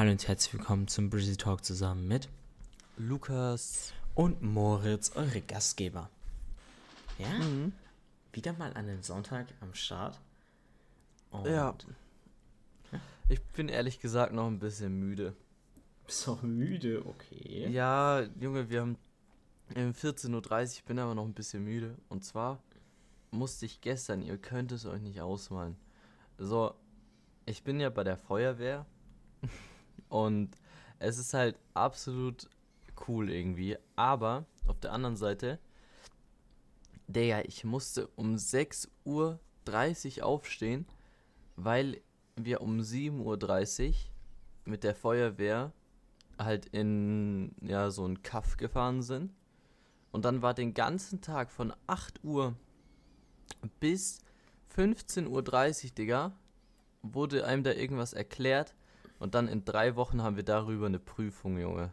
Hallo und herzlich willkommen zum Brizzy Talk zusammen mit Lukas. und Moritz, eure Gastgeber. Ja, Mhm. wieder mal an einem Sonntag am Start. Und Ja. Ich bin ehrlich gesagt noch ein bisschen müde. Bist auch müde, okay. Ja, Junge, wir haben um 14.30 Uhr, ich bin aber noch ein bisschen müde. Und zwar musste ich gestern, ihr könnt es euch nicht ausmalen. So, ich bin ja bei der Feuerwehr und es ist halt absolut cool irgendwie. Aber auf der anderen Seite, Digga, ich musste um 6.30 Uhr aufstehen, weil wir um 7.30 Uhr mit der Feuerwehr halt in ja so ein Kaff gefahren sind. Und dann war den ganzen Tag von 8 Uhr bis 15.30 Uhr, Digga, wurde einem da irgendwas erklärt. Und dann in drei Wochen haben wir darüber eine Prüfung, Junge.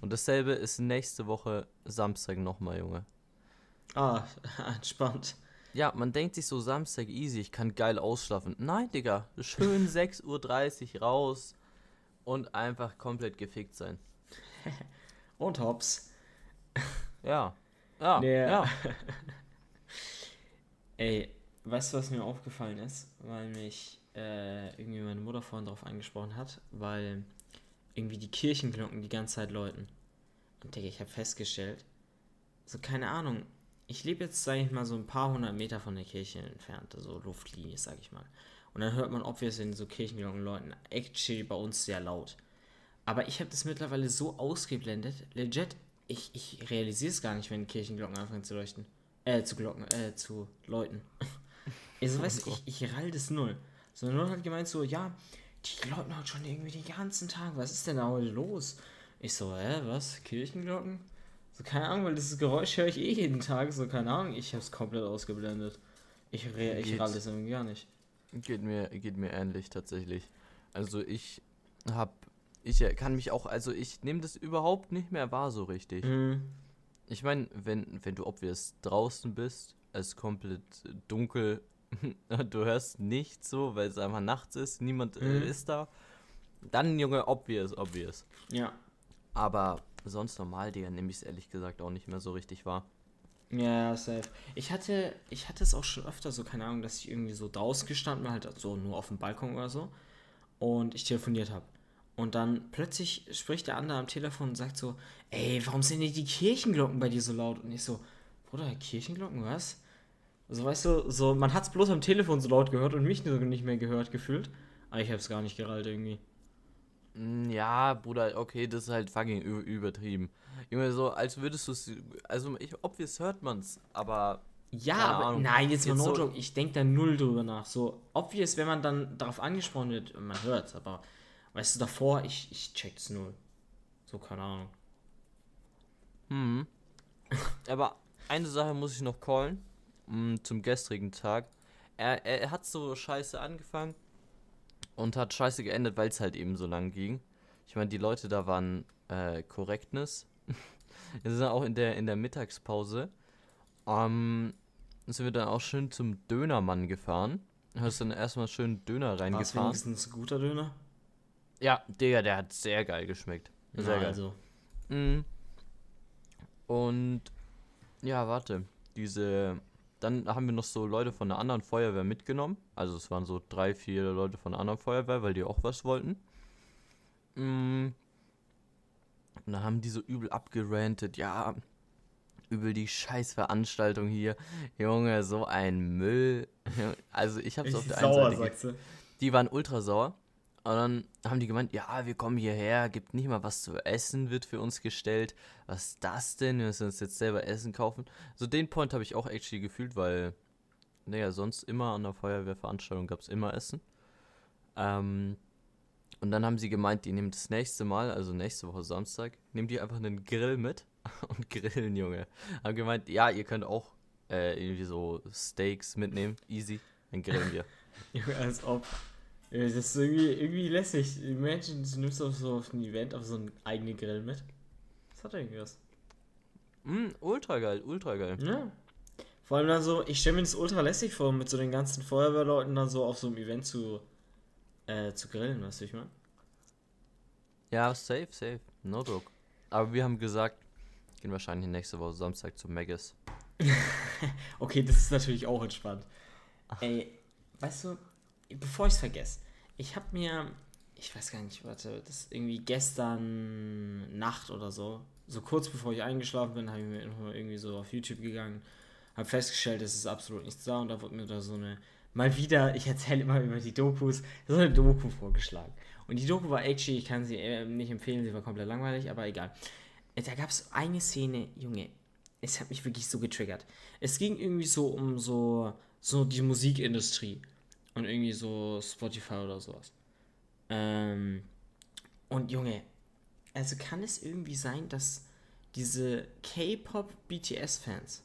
Und dasselbe ist nächste Woche Samstag nochmal, Junge. Ah, entspannt. Ja, man denkt sich so Samstag easy, ich kann geil ausschlafen. Nein, Digga, schön 6.30 Uhr raus und einfach komplett gefickt sein. Und hops. Ja. Ja. Nee. Ja. Ey, weißt du, was mir aufgefallen ist? Weil mich äh, irgendwie meine Mutter vorhin darauf angesprochen hat, weil irgendwie die Kirchenglocken die ganze Zeit läuten. Und Digga, ich habe festgestellt, so keine Ahnung, ich lebe jetzt, sage ich mal, so ein paar hundert Meter von der Kirche entfernt, so Luftlinie, sage ich mal. Und dann hört man obviously so Kirchenglocken läuten, actually bei uns sehr laut. Aber ich habe das mittlerweile so ausgeblendet, legit, ich, ich realisiere es gar nicht, wenn Kirchenglocken anfangen zu leuchten. Äh, zu glocken, äh, zu läuten. Also, weißt ich, ich rall das null. So, null hat gemeint so, ja, die läuten halt schon irgendwie den ganzen Tag. Was ist denn da heute los? Ich so, hä, was? Kirchenglocken? So, keine Ahnung, weil dieses Geräusch höre ich eh jeden Tag. So, keine Ahnung, ich hab's komplett ausgeblendet. Ich, re ich Geht's? rall das irgendwie gar nicht. Geht mir, geht mir ähnlich tatsächlich. Also ich hab, ich kann mich auch, also ich nehme das überhaupt nicht mehr wahr so richtig. Mhm. Ich meine, wenn, wenn du obvious draußen bist, es komplett dunkel, du hörst nichts so, weil es einfach nachts ist, niemand äh, Mhm. ist da, dann, Junge, obvious, obvious. Ja. Aber sonst normal, Digga, nehme ich es ehrlich gesagt auch nicht mehr so richtig wahr. Ja, safe. Ich hatte, ich hatte es auch schon öfter so, keine Ahnung, dass ich irgendwie so draußen gestanden bin, halt so nur auf dem Balkon oder so. Und ich telefoniert habe. Und dann plötzlich spricht der andere am Telefon und sagt so, ey, warum sind denn die Kirchenglocken bei dir so laut? Und ich so, Bruder, Kirchenglocken, was? Also weißt du, so, man hat es bloß am Telefon so laut gehört und mich nicht mehr gehört gefühlt. Aber ich habe es gar nicht gerallt irgendwie. Mm, Ja, Bruder, okay, das ist halt fucking übertrieben. Junge, so als würdest du es, also ich, obvious hört man's, aber Ja, aber Ahnung. nein, jetzt mal no so- ich denke da null drüber nach. So, obvious, wenn man dann darauf angesprochen wird, man hört's, aber weißt du, davor, ich, ich check's null. So, keine Ahnung. Hm. Aber eine Sache muss ich noch callen. Mm, Zum gestrigen Tag. Er, er, er hat so scheiße angefangen und hat scheiße geendet, weil es halt eben so lang ging. Ich meine, die Leute da waren äh, Korrektness. Wir sind auch in der, in der Mittagspause. Ähm, sind wir dann auch schön zum Dönermann gefahren. Hast dann erstmal schön Döner War reingefahren. wenigstens ein guter Döner? Ja, Digga, der hat sehr geil geschmeckt. Sehr Na, geil. Also, Mhm. Und ja, warte. Diese. Dann haben wir noch so Leute von einer anderen Feuerwehr mitgenommen. Also es waren so drei, vier Leute von einer anderen Feuerwehr, weil die auch was wollten. Mhm. Und dann haben die so übel abgerantet. Ja, übel die Scheißveranstaltung hier. Junge, so ein Müll. Also ich hab's auf der einen Seite sagst die waren ultra sauer. Und dann haben die gemeint, ja, wir kommen hierher, gibt nicht mal was zu essen, wird für uns gestellt. Was ist das denn? Wir müssen uns jetzt selber Essen kaufen. So den Point habe ich auch actually gefühlt, weil, naja, sonst immer an der Feuerwehrveranstaltung gab es immer Essen. Ähm, und dann haben sie gemeint, die nehmen das nächste Mal, also nächste Woche Samstag, nehmen die einfach einen Grill mit und grillen, Junge. Haben gemeint, ja, ihr könnt auch äh, irgendwie so Steaks mitnehmen, easy, dann grillen wir. Junge, als ob. Ja, Das ist irgendwie, irgendwie lässig. Imagine, du nimmst auf so auf ein Event auf so einen eigenen Grill mit. Das hat irgendwie was. Mm, ultra geil, ultra geil. Ja. Vor allem dann so, ich stelle mir das ultra lässig vor, mit so den ganzen Feuerwehrleuten dann so auf so einem Event zu, äh, zu grillen, weißt du, ich meine? Ja, safe, safe. No joke. Aber wir haben gesagt, gehen wahrscheinlich nächste Woche Samstag zu Megas. okay, das ist natürlich auch entspannt. Ey, weißt du, bevor ich es vergesse, ich habe mir, ich weiß gar nicht, warte, das irgendwie gestern Nacht oder so, so kurz bevor ich eingeschlafen bin, habe ich mir irgendwie so auf YouTube gegangen, habe festgestellt, es ist absolut nichts da und da wurde mir da so eine, mal wieder, ich erzähle immer über die Dokus, so eine Doku vorgeschlagen. Und die Doku war actually, ich kann sie äh, nicht empfehlen, sie war komplett langweilig, aber egal. Da gab es eine Szene, Junge, es hat mich wirklich so getriggert. Es ging irgendwie so um so, so die Musikindustrie und irgendwie so Spotify oder sowas. Ähm, und Junge, also kann es irgendwie sein, dass diese K-Pop-BTS-Fans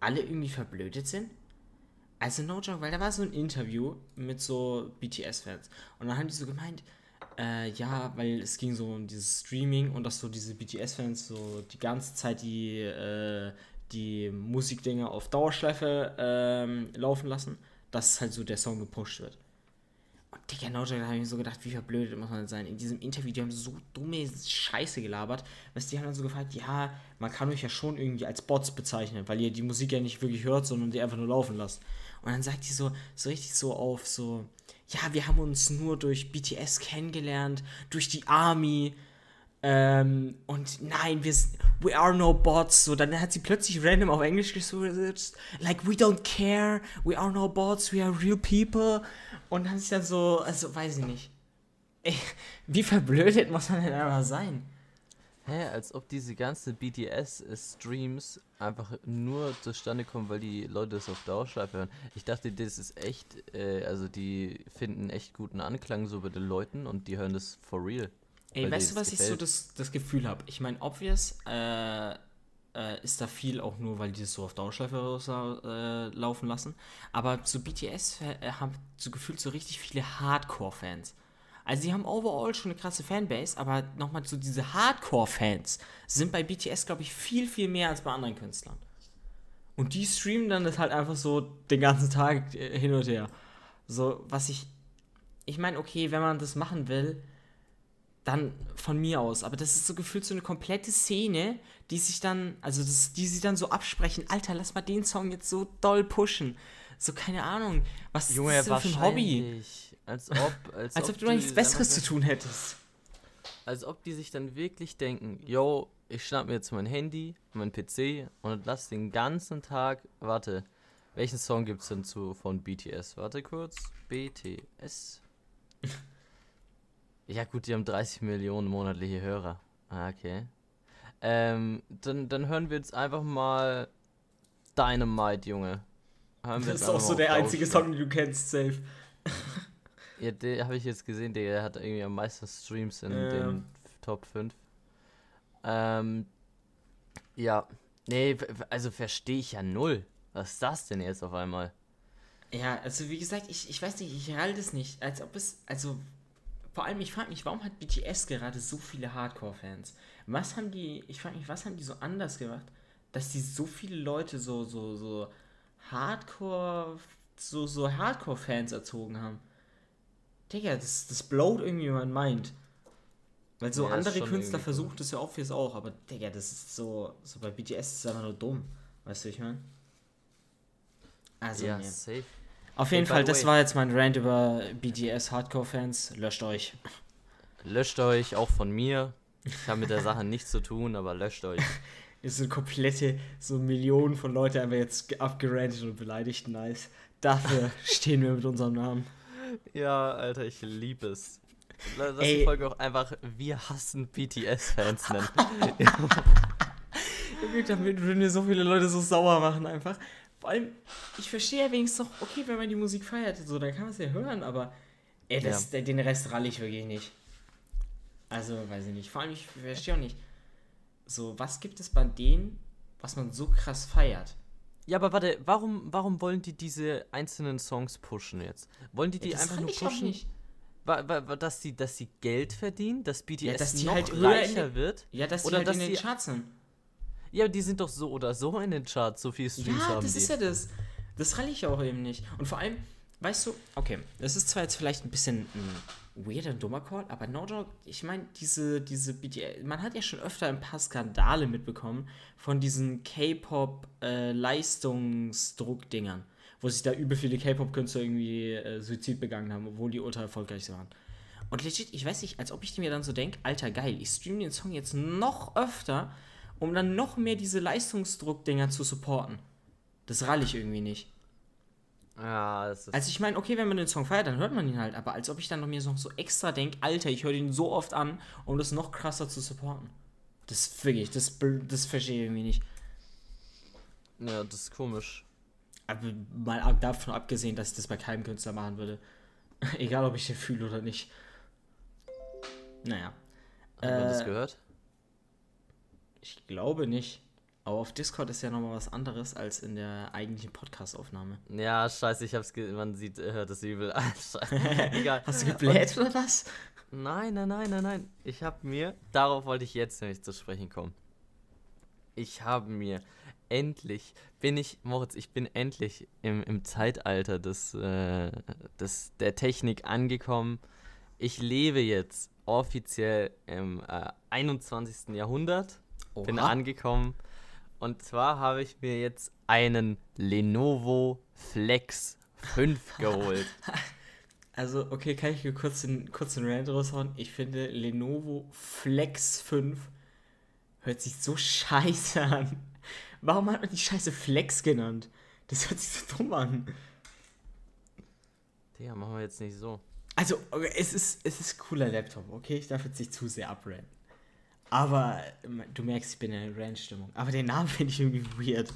alle irgendwie verblödet sind? Also no joke, weil da war so ein Interview mit so BTS-Fans und dann haben die so gemeint, äh, ja, weil es ging so um dieses Streaming und dass so diese BTS-Fans so die ganze Zeit die, äh, die Musikdinger auf Dauerschleife ähm, laufen lassen, dass halt so der Song gepusht wird. Und Digga, no da habe ich mir so gedacht, wie verblödet muss man sein. In diesem Interview, die haben so dumme Scheiße gelabert. Weißt die haben dann so gefragt, ja, man kann euch ja schon irgendwie als Bots bezeichnen, weil ihr die Musik ja nicht wirklich hört, sondern die einfach nur laufen lasst. Und dann sagt die so, so richtig so auf, so, ja, wir haben uns nur durch BTS kennengelernt, durch die Army. Ähm, und nein, wir sind, we are no bots. So, dann hat sie plötzlich random auf Englisch geswitcht. Like, we don't care, we are no bots, we are real people. Und dann ist ja so, also weiß ich nicht. Ey, wie verblödet muss man denn einfach sein? Hä, als ob diese ganzen BTS-Streams einfach nur zustande kommen, weil die Leute es auf Dauerschleife hören. Ich dachte, das ist echt, äh, also die finden echt guten Anklang so bei den Leuten und die hören das for real. Ey, weißt du, was gefällt. ich so das, das Gefühl habe? Ich meine, obvious äh, äh, ist da viel auch nur, weil die das so auf Dauerschleife äh, laufen lassen. Aber so BTS äh, haben so gefühlt so richtig viele Hardcore-Fans. Also die haben overall schon eine krasse Fanbase, aber nochmal so diese Hardcore-Fans sind bei BTS, glaube ich, viel, viel mehr als bei anderen Künstlern. Und die streamen dann das halt einfach so den ganzen Tag äh, hin und her. So, was ich. Ich meine, okay, wenn man das machen will, dann von mir aus. Aber das ist so gefühlt so eine komplette Szene, die sich dann, also das, die sich dann so absprechen, Alter, lass mal den Song jetzt so doll pushen. So, keine Ahnung. Was Junge, ist das für ein Hobby? Als ob, als, als ob, ob du nichts Besseres zu tun hättest. Als ob die sich dann wirklich denken, yo, ich schnapp mir jetzt mein Handy, mein PC und lass den ganzen Tag, warte, welchen Song gibt's denn zu von BTS? Warte kurz, BTS. ja gut, die haben 30 Millionen monatliche Hörer. Ah, okay. Ähm, dann, dann hören wir jetzt einfach mal Dynamite, Junge. Das ist auch so der einzige Song, den du kennst, safe. Ja, den habe ich jetzt gesehen, der hat irgendwie am meisten Streams in ja. den Top 5. Ähm, ja, nee, also verstehe ich ja null. Was ist das denn jetzt auf einmal? Ja, also wie gesagt, ich, ich weiß nicht, ich halte es nicht, als ob es, also vor allem, ich frage mich, warum hat BTS gerade so viele Hardcore-Fans? Was haben die, ich frage mich, was haben die so anders gemacht, dass die so viele Leute so, so, so Hardcore, so, so Hardcore-Fans erzogen haben? Digga, das, das blowt irgendwie mein Mind. Weil so ja, andere Künstler versuchen das ja auch fürs auch, aber Digga, das ist so, so bei BTS ist es einfach nur dumm. Weißt du, ich meine? Also, ja, nee. safe. Auf jeden Fall, das war jetzt mein Rant über BTS Hardcore-Fans. Löscht euch. Löscht euch, auch von mir. Ich habe mit der Sache nichts zu tun, aber löscht euch. Es sind komplette, so Millionen von Leuten einfach jetzt abgerantet und beleidigt. Nice. Dafür stehen wir mit unserem Namen. Ja, Alter, ich liebe es. Lass Ey. die Folge auch einfach Wir hassen BTS-Fans nennen. Damit würden wir so viele Leute so sauer machen einfach. Vor allem, ich verstehe ja wenigstens doch, okay, wenn man die Musik feiert, so, dann kann man es ja hören, aber ey, das, ja. den Rest ralle ich wirklich nicht. Also, weiß ich nicht. Vor allem, ich verstehe auch nicht, so, was gibt es bei denen, was man so krass feiert? Ja, aber warte, warum, warum wollen die diese einzelnen Songs pushen jetzt? Wollen die die ja, einfach nur pushen? War, war, dass sie dass sie Geld verdienen, dass BTS ja, dass die noch halt reicher wird? Ja, dass oder die halt dass in den Charts sind. Ja, die sind doch so oder so in den Charts, so viele Streams ja, haben die. Ja, das ist ja das. Das ralle ich auch eben nicht. Und vor allem, weißt du, okay, das ist zwar jetzt vielleicht ein bisschen ein weird und dummer Call, aber no joke, ich meine, diese, diese BTS, man hat ja schon öfter ein paar Skandale mitbekommen von diesen K-Pop-Leistungsdruck-Dingern, wo sich da übel viele K-Pop-Künstler irgendwie äh, Suizid begangen haben, obwohl die ultra erfolgreich waren. Und legit, ich weiß nicht, als ob ich mir dann so denke, alter geil, ich streame den Song jetzt noch öfter, um dann noch mehr diese Leistungsdruck-Dinger zu supporten. Das rall ich irgendwie nicht. Ja, das ist. Also ich meine, okay, wenn man den Song feiert, dann hört man ihn halt, aber als ob ich dann noch mir noch so extra denke, Alter, ich höre ihn so oft an, um das noch krasser zu supporten. Das wirklich, das, das verstehe ich irgendwie nicht. ja, das ist komisch. Aber mal davon abgesehen, dass ich das bei keinem Künstler machen würde. Egal, ob ich den fühle oder nicht. Naja. Hat man das Äh, gehört? Ich glaube nicht. Aber auf Discord ist ja nochmal was anderes als in der eigentlichen Podcast-Aufnahme. Ja, scheiße, ich hab's ge man sieht, äh, hört das übel. Egal. Hast du gebläht oder was? Nein, nein, nein, nein, nein. Ich habe mir, darauf wollte ich jetzt nämlich zu sprechen kommen. Ich habe mir endlich, bin ich, Moritz, ich bin endlich im, im Zeitalter des, äh, des, der Technik angekommen. Ich lebe jetzt offiziell im äh, 21. Jahrhundert, bin Oha. angekommen. Und zwar habe ich mir jetzt einen Lenovo Flex 5 geholt. Also, okay, kann ich hier kurz den, kurz den Rant raushauen? Ich finde Lenovo Flex 5 hört sich so scheiße an. Warum hat man die Scheiße Flex genannt? Das hört sich so dumm an. Digga, machen wir jetzt nicht so. Also, okay, es ist, es ist cooler Laptop, okay? Ich darf jetzt nicht zu sehr abranten. Aber ähm, du merkst, ich bin in der Rant-Stimmung. Aber den Namen finde ich irgendwie weird.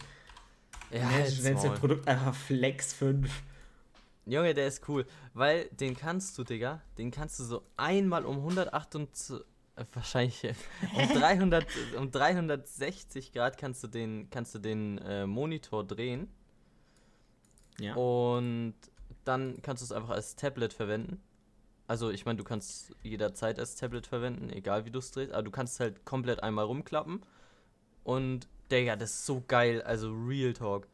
Ja, Wenn jetzt es Maul. ein Produkt einfach Flex 5. Junge, der ist cool, weil den kannst du, Digga, den kannst du so einmal um 128, äh, wahrscheinlich äh, um 300, um 360 Grad kannst du den, kannst du den äh, Monitor drehen Ja. und dann kannst du es einfach als Tablet verwenden. Also ich meine, du kannst jederzeit als Tablet verwenden, egal wie du es drehst, aber du kannst halt komplett einmal rumklappen und, Digga, das ist so geil, also Real Talk.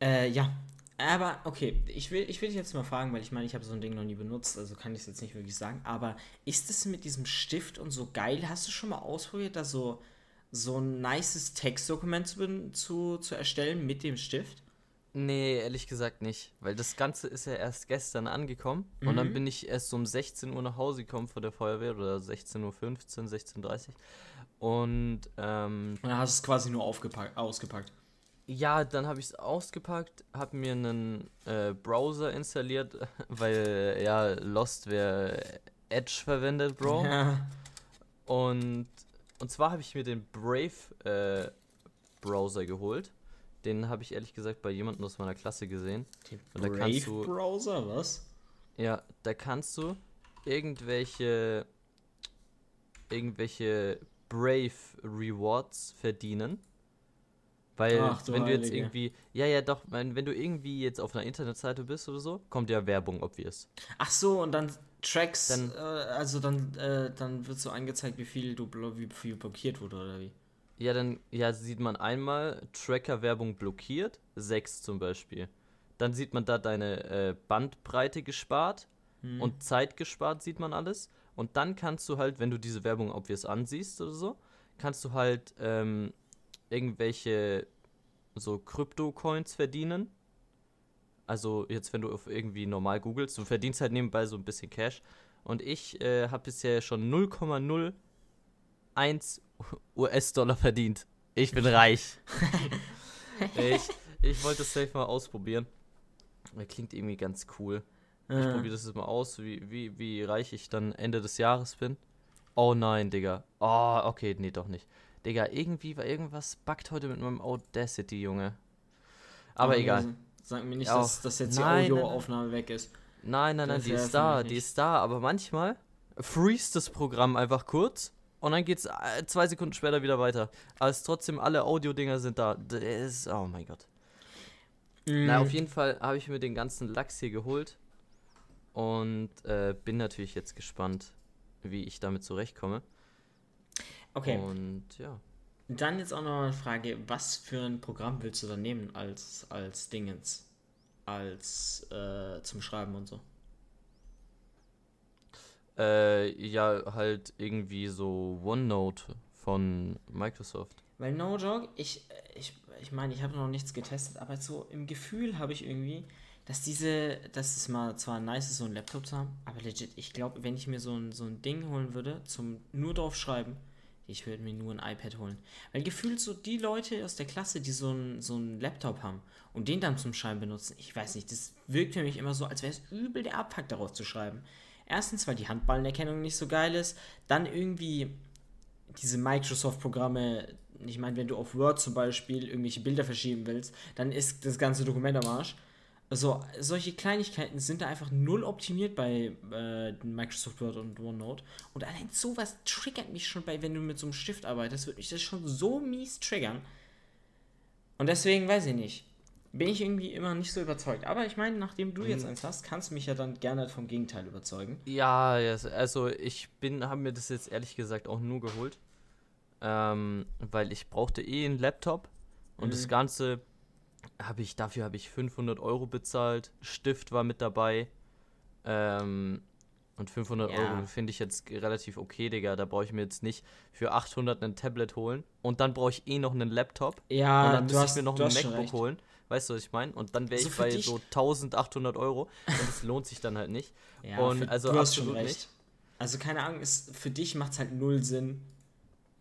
Äh, ja. Aber, okay, ich will, ich will dich jetzt mal fragen, weil ich meine, ich habe so ein Ding noch nie benutzt, also kann ich es jetzt nicht wirklich sagen. Aber ist es mit diesem Stift und so geil? Hast du schon mal ausprobiert, da so, so ein nices Textdokument zu, zu, zu erstellen mit dem Stift? Nee, ehrlich gesagt nicht. Weil das Ganze ist ja erst gestern angekommen. Und dann Mhm. bin ich erst um 16 Uhr nach Hause gekommen von der Feuerwehr oder 16.15 Uhr, 16.30 Uhr. Und ähm, Und dann hast du es quasi nur aufgepackt, ausgepackt. ja, dann habe ich es ausgepackt, habe mir einen äh, Browser installiert, weil ja Lost wäre Edge verwendet, Bro. Ja. Und, und zwar habe ich mir den Brave äh, Browser geholt. Den habe ich ehrlich gesagt bei jemandem aus meiner Klasse gesehen. Den Und da kannst du- Brave-Browser, was? Ja, da kannst du irgendwelche irgendwelche Brave Rewards verdienen. Weil Ach wenn du jetzt Heilige. irgendwie, ja, ja, doch, wenn, wenn du irgendwie jetzt auf einer Internetseite bist oder so, kommt ja Werbung, obvious. Ach so, und dann Tracks, Dann- äh, also dann, äh, dann wird so angezeigt, wie viel du wie viel blockiert wurde, oder wie? Ja, dann ja, sieht man einmal Tracker-Werbung blockiert, 6 zum Beispiel. Dann sieht man da deine äh, Bandbreite gespart Hm. und Zeit gespart, sieht man alles. Und dann kannst du halt, wenn du diese Werbung obvious ansiehst oder so, kannst du halt ähm, irgendwelche so Krypto-Coins verdienen. Also jetzt, wenn du auf irgendwie normal googelst, du verdienst halt nebenbei so ein bisschen Cash. Und ich äh, habe bisher schon 0,01 US-Dollar verdient. Ich bin reich. ich, ich wollte es safe mal ausprobieren. Das klingt irgendwie ganz cool. Ich Äh, probiere das jetzt mal aus, wie, wie, wie reich ich dann Ende des Jahres bin. Oh nein, Digga. Oh, okay, nee, doch nicht. Digga, irgendwie war irgendwas buggt heute mit meinem Audacity, Junge. Aber okay, egal. Sag mir nicht, Ja, dass, dass jetzt die nein, nein. Audioaufnahme weg ist. Nein, nein, nein, Das die ist da, die ist da, aber manchmal freest das Programm einfach kurz und dann geht's äh, zwei Sekunden später wieder weiter. Aber es ist trotzdem alle Audio-Dinger sind da. Das ist, oh mein Gott. Na, Mm, auf jeden Fall habe ich mir den ganzen Lachs hier geholt und äh, bin natürlich jetzt gespannt, wie ich damit zurechtkomme. Okay, Und ja. dann jetzt auch noch eine Frage, was für ein Programm willst du dann nehmen als, als Dingens? Als äh, zum Schreiben und so. Äh, ja, halt irgendwie so OneNote von Microsoft. Weil no joke, ich, ich, ich meine, ich habe noch nichts getestet, aber so im Gefühl habe ich irgendwie, dass diese, dass es mal zwar nice ist, so ein Laptop zu haben, aber legit, ich glaube, wenn ich mir so ein, so ein Ding holen würde, zum nur drauf schreiben, ich würde mir nur ein iPad holen. Weil gefühlt so die Leute aus der Klasse, die so ein, so ein Laptop haben und den dann zum Schreiben benutzen, ich weiß nicht, das wirkt für mich immer so, als wäre es übel der Abfuck daraus zu schreiben. Erstens, weil die Handballenerkennung nicht so geil ist, dann irgendwie diese Microsoft-Programme, ich meine, wenn du auf Word zum Beispiel irgendwelche Bilder verschieben willst, dann ist das ganze Dokument am Arsch. Also, solche Kleinigkeiten sind da einfach null optimiert bei äh, Microsoft Word und OneNote. Und allein sowas triggert mich schon bei, wenn du mit so einem Stift arbeitest, würde mich das schon so mies triggern. Und deswegen weiß ich nicht. Bin ich irgendwie immer nicht so überzeugt. Aber ich meine, nachdem du jetzt eins hast, kannst du mich ja dann gerne vom Gegenteil überzeugen. Ja, also ich bin, habe mir das jetzt ehrlich gesagt auch nur geholt. Ähm, weil ich brauchte eh einen Laptop. Und Mhm. das Ganze habe ich, dafür habe ich 500 Euro bezahlt. Stift war mit dabei. Ähm, und 500 Ja. Euro finde ich jetzt relativ okay, Digga. Da brauche ich mir jetzt nicht für 800 ein Tablet holen. Und dann brauche ich eh noch einen Laptop. Ja, und dann hast, ich mir noch ein MacBook recht. holen. Weißt du, was ich meine? Und dann wäre Also ich für bei dich- so 1800 Euro. Und das lohnt sich dann halt nicht. Ja, Und für, also du hast schon recht. nicht. Also keine Ahnung, ist, für dich macht es halt null Sinn,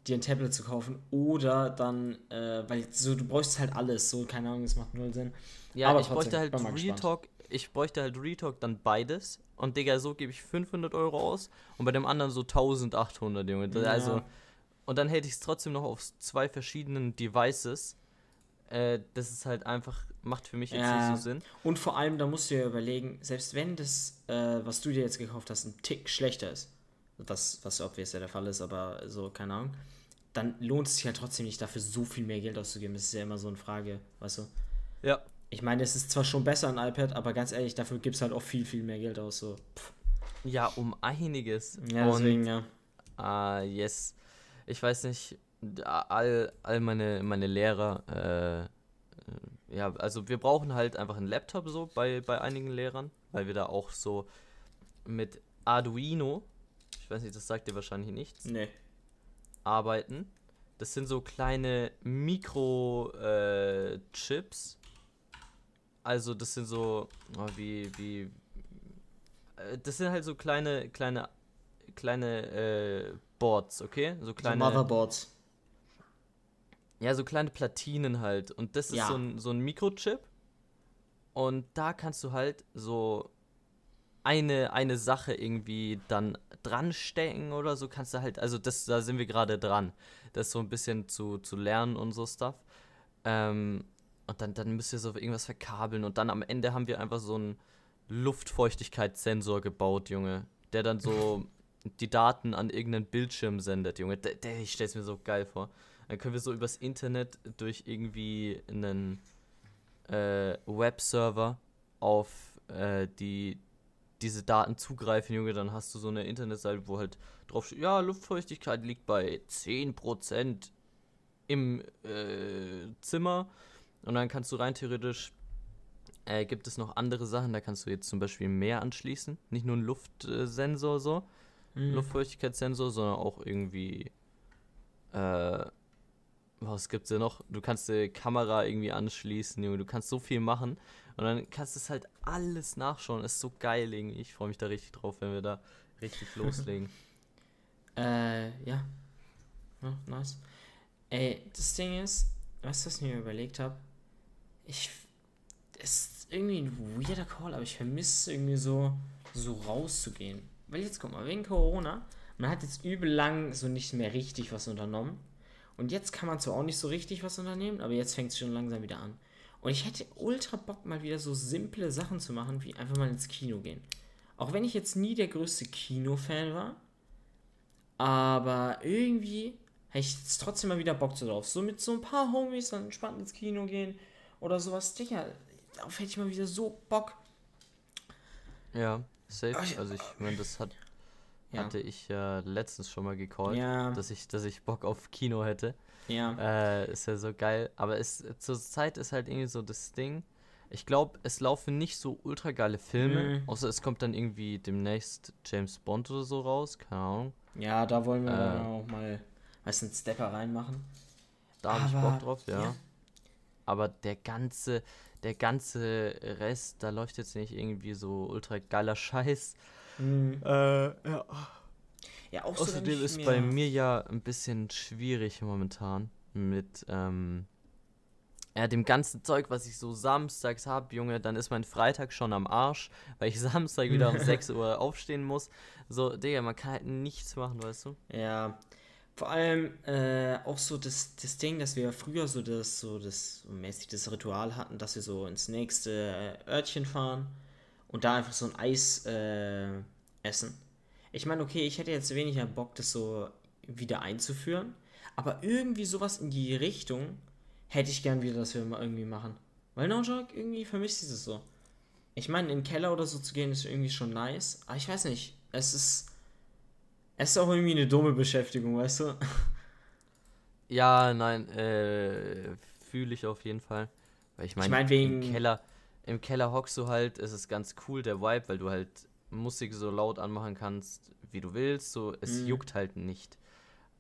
dir ein Tablet zu kaufen oder dann, äh, weil so du bräuchst halt alles, so keine Ahnung, es macht null Sinn. Ja, Aber ich trotzdem, bräuchte halt bin mal Real gespannt. Talk, ich bräuchte halt Real Talk dann beides. Und Digga, so gebe ich 500 Euro aus und bei dem anderen so 1800, Junge. Da- Ja. Also, und dann hätte ich es trotzdem noch auf zwei verschiedenen Devices. Äh, das ist halt einfach, macht für mich jetzt Ja. nicht so Sinn. Und vor allem, da musst du ja überlegen, selbst wenn das, äh, was du dir jetzt gekauft hast, ein Tick schlechter ist, was, was obvious ja der Fall ist, aber so, keine Ahnung, dann lohnt es sich halt trotzdem nicht dafür so viel mehr Geld auszugeben. Das ist ja immer so eine Frage, weißt du? Ja. Ich meine, es ist zwar schon besser ein iPad, aber ganz ehrlich, dafür gibt es halt auch viel, viel mehr Geld aus. So. Pff. Ja, um einiges. Ja, und deswegen, ja. Ah, yes. Ich weiß nicht, all, all meine, meine Lehrer, äh, äh, ja, also wir brauchen halt einfach einen Laptop so bei, bei einigen Lehrern, weil wir da auch so mit Arduino, ich weiß nicht, das sagt dir wahrscheinlich nichts, Nee. arbeiten. Das sind so kleine Mikro-Chips. also das sind so, oh, wie, wie, äh, das sind halt so kleine, kleine, kleine äh, Boards, okay? So So kleine, Motherboards. Ja, so kleine Platinen halt. Und das ist Ja. so ein, so ein Mikrochip. Und da kannst du halt so eine, eine Sache irgendwie dann dran stecken oder so kannst du halt, also das, da sind wir gerade dran. Das so ein bisschen zu, zu lernen und so Stuff. Ähm, und dann, dann müsst ihr so irgendwas verkabeln und dann am Ende haben wir einfach so einen Luftfeuchtigkeitssensor gebaut, Junge. Der dann so die Daten an irgendeinen Bildschirm sendet, Junge. Der, der, ich stell's mir so geil vor. Dann können wir so übers Internet durch irgendwie einen äh, Webserver auf äh, die diese Daten zugreifen, Junge, dann hast du so eine Internetseite, wo halt drauf steht, ja, Luftfeuchtigkeit liegt bei 10% im äh, Zimmer. Und dann kannst du rein theoretisch, äh, gibt es noch andere Sachen, da kannst du jetzt zum Beispiel mehr anschließen. Nicht nur ein Luftsensor so, Mhm. Luftfeuchtigkeitssensor, sondern auch irgendwie, äh, was gibt's denn noch? Du kannst die Kamera irgendwie anschließen, Junge, du kannst so viel machen. Und dann kannst du es halt alles nachschauen. Ist so geil irgendwie. Ich freue mich da richtig drauf, wenn wir da richtig loslegen. Äh, ja. Ja, nice. Ey, das Ding ist, weißt du, was ich mir überlegt habe? Ich. Es ist irgendwie ein weirder Call, aber ich vermisse irgendwie so, so rauszugehen. Weil jetzt guck mal, wegen Corona, man hat jetzt übel lang so nicht mehr richtig was unternommen. Und jetzt kann man zwar auch nicht so richtig was unternehmen, aber jetzt fängt es schon langsam wieder an. Und ich hätte ultra Bock, mal wieder so simple Sachen zu machen, wie einfach mal ins Kino gehen. Auch wenn ich jetzt nie der größte Kinofan war, aber irgendwie hätte ich jetzt trotzdem mal wieder Bock drauf. So mit so ein paar Homies dann entspannt ins Kino gehen oder sowas. Digga, darauf hätte ich mal wieder so Bock. ja, safe. Also ich meine, das hat, Ja. hatte ich ja letztens schon mal gecallt, Ja, dass ich, dass ich Bock auf Kino hätte. ja. Äh, ist ja so geil. Aber es, zur Zeit ist halt irgendwie so das Ding. Ich glaube, es laufen nicht so ultra geile Filme, Mhm. außer es kommt dann irgendwie demnächst James Bond oder so raus, keine Ahnung. Ja, da wollen wir Äh. auch mal, weißt du, einen Stepper reinmachen. Da habe ich Bock drauf, ja. ja. Aber der ganze, der ganze Rest, da läuft jetzt nicht irgendwie so ultra geiler Scheiß. Äh, ja. Ja, auch so, Außerdem ich ist bei mir ja ein bisschen schwierig momentan mit ähm, ja, dem ganzen Zeug, was ich so samstags habe, Junge, dann ist mein Freitag schon am Arsch, weil ich Samstag wieder um 6 Uhr aufstehen muss. So, Digga, man kann halt nichts machen, weißt du? Ja, vor allem äh, auch so das, das Ding, dass wir früher so das, so das so mäßig das Ritual hatten, dass wir so ins nächste äh, Örtchen fahren und da einfach so ein Eis äh, essen. Ich meine, okay, ich hätte jetzt weniger Bock, das so wieder einzuführen, aber irgendwie sowas in die Richtung hätte ich gern wieder, dass wir mal irgendwie machen. Weil No Joke, irgendwie vermisst ich das so. Ich meine, in den Keller oder so zu gehen, ist irgendwie schon nice, aber ich weiß nicht, es ist. Es ist auch irgendwie eine dumme Beschäftigung, weißt du? Ja, nein, äh, fühle ich auf jeden Fall. Weil ich meine, mein, wegen- Keller, im Keller hockst du halt, es ist ganz cool, der Vibe, weil du halt Musik so laut anmachen kannst, wie du willst, so, es Mhm. juckt halt nicht.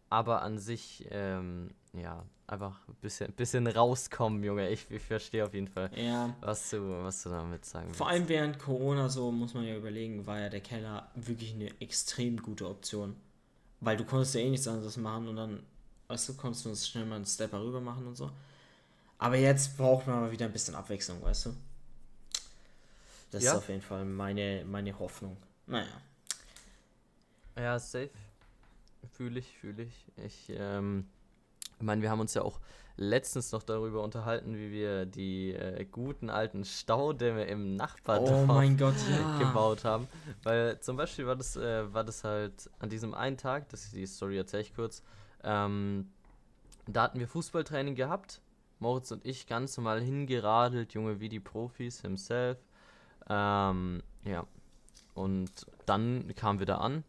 Aber an sich, ähm, ja, einfach ein bisschen, bisschen rauskommen, Junge. Ich, ich verstehe auf jeden Fall, Ja. was du, was du damit sagen Vor willst. allem während Corona, so muss man ja überlegen, war ja der Keller wirklich eine extrem gute Option. Weil du konntest ja eh nichts anderes machen und dann, weißt du, konntest du uns schnell mal einen Stepper rüber machen und so. Aber jetzt braucht man mal wieder ein bisschen Abwechslung, weißt du? Das Ja. ist auf jeden Fall meine, meine Hoffnung. Naja. Ja, safe. Fühle ich, fühle ich. Ich ähm, meine, wir haben uns ja auch letztens noch darüber unterhalten, wie wir die äh, guten alten Staudämme im Nachbardorf Oh mein Gott, ja. gebaut haben. Weil zum Beispiel war das, äh, war das halt an diesem einen Tag, das die Story erzähle ich kurz, ähm, da hatten wir Fußballtraining gehabt. Moritz und ich ganz normal hingeradelt, Junge, wie die Profis himself. Ähm, ja. Und dann kamen wir da an,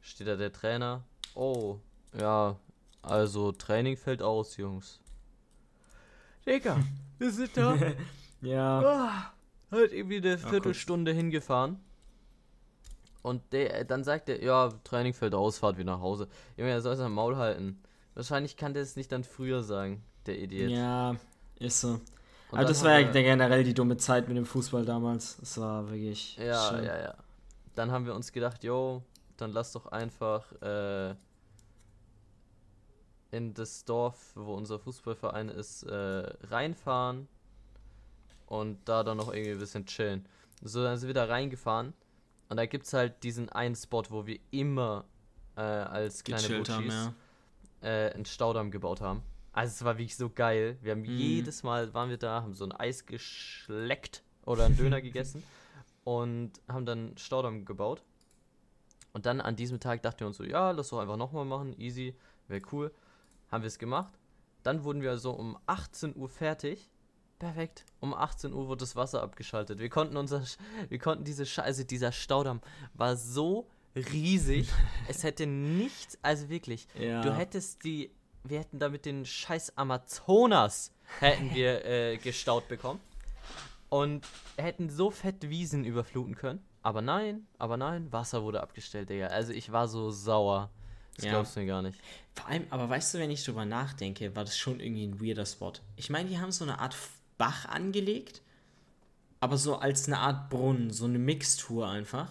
steht da der Trainer. Oh, ja, also Training fällt aus, Jungs. Digga, wir sind da Ja. ah, halt irgendwie eine. Viertelstunde hingefahren. Und der, dann sagt er, ja, Training fällt aus, fahrt wieder nach Hause. Junge, er soll sein Maul halten. Wahrscheinlich kann der es nicht dann früher sagen, der Idiot. Ja, ist so. Und Aber dann das war ja wir- generell die dumme Zeit mit dem Fußball damals. Das war wirklich. Ja, schlimm. ja, ja. Dann haben wir uns gedacht, yo, dann lass doch einfach äh, in das Dorf, wo unser Fußballverein ist, äh, reinfahren und da dann noch irgendwie ein bisschen chillen. So, dann sind wir da reingefahren und da gibt es halt diesen einen Spot, wo wir immer äh, als kleine Gechillt haben, Butchis ja. äh, einen Staudamm gebaut haben. Also es war wirklich so geil. Wir haben jedes Mal waren wir da, haben so ein Eis geschleckt oder einen Döner gegessen und haben dann Staudamm gebaut. Und dann an diesem Tag dachten wir uns so, ja, lass doch einfach nochmal machen, easy, wäre cool. Haben wir es gemacht. Dann wurden wir so um 18 Uhr fertig. Perfekt. Um 18 Uhr wurde das Wasser abgeschaltet. Wir konnten unser, wir konnten diese Scheiße, dieser Staudamm war so riesig. es hätte nichts, also wirklich, Ja. Du hättest die, wir hätten damit den scheiß Amazonas hätten wir äh, gestaut bekommen und hätten so fett Wiesen überfluten können. Aber nein, aber nein, Wasser wurde abgestellt, Digga. Also ich war so sauer. Das Ja. glaubst du mir gar nicht. Vor allem, aber weißt du, wenn ich drüber nachdenke, war das schon irgendwie ein weirder Spot. Ich meine, die haben so eine Art Bach angelegt, aber so als eine Art Brunnen, so eine Mixtur einfach.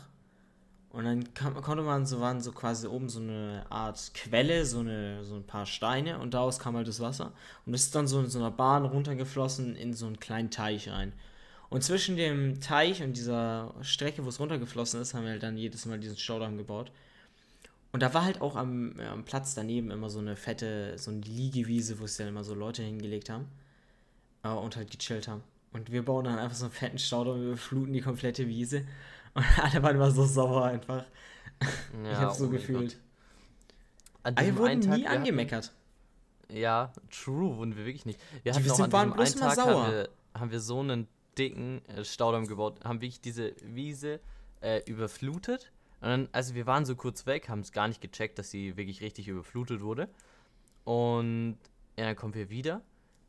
Und dann konnte man so, waren so quasi oben so eine Art Quelle, so, eine, so ein paar Steine und daraus kam halt das Wasser. Und es ist dann so in so einer Bahn runtergeflossen in so einen kleinen Teich rein. Und zwischen dem Teich und dieser Strecke, wo es runtergeflossen ist, haben wir halt dann jedes Mal diesen Staudamm gebaut. Und da war halt auch am, äh, am Platz daneben immer so eine fette, so eine Liegewiese, wo es dann immer so Leute hingelegt haben äh, und halt gechillt haben. Und wir bauen dann einfach so einen fetten Staudamm und überfluten die komplette Wiese. Und alle waren immer so sauer einfach. ich hab's so oh gefühlt. Wir wurden einen Tag, nie wir hatten- angemeckert. Ja, true, wurden wir wirklich nicht. Wir hatten auch sind- an waren bloß immer sauer. haben wir, haben wir so einen dicken äh, Staudamm gebaut, haben wirklich diese Wiese äh, überflutet. Und dann, also wir waren so kurz weg, haben es gar nicht gecheckt, dass sie wirklich richtig überflutet wurde. Und ja, dann kommen wir wieder,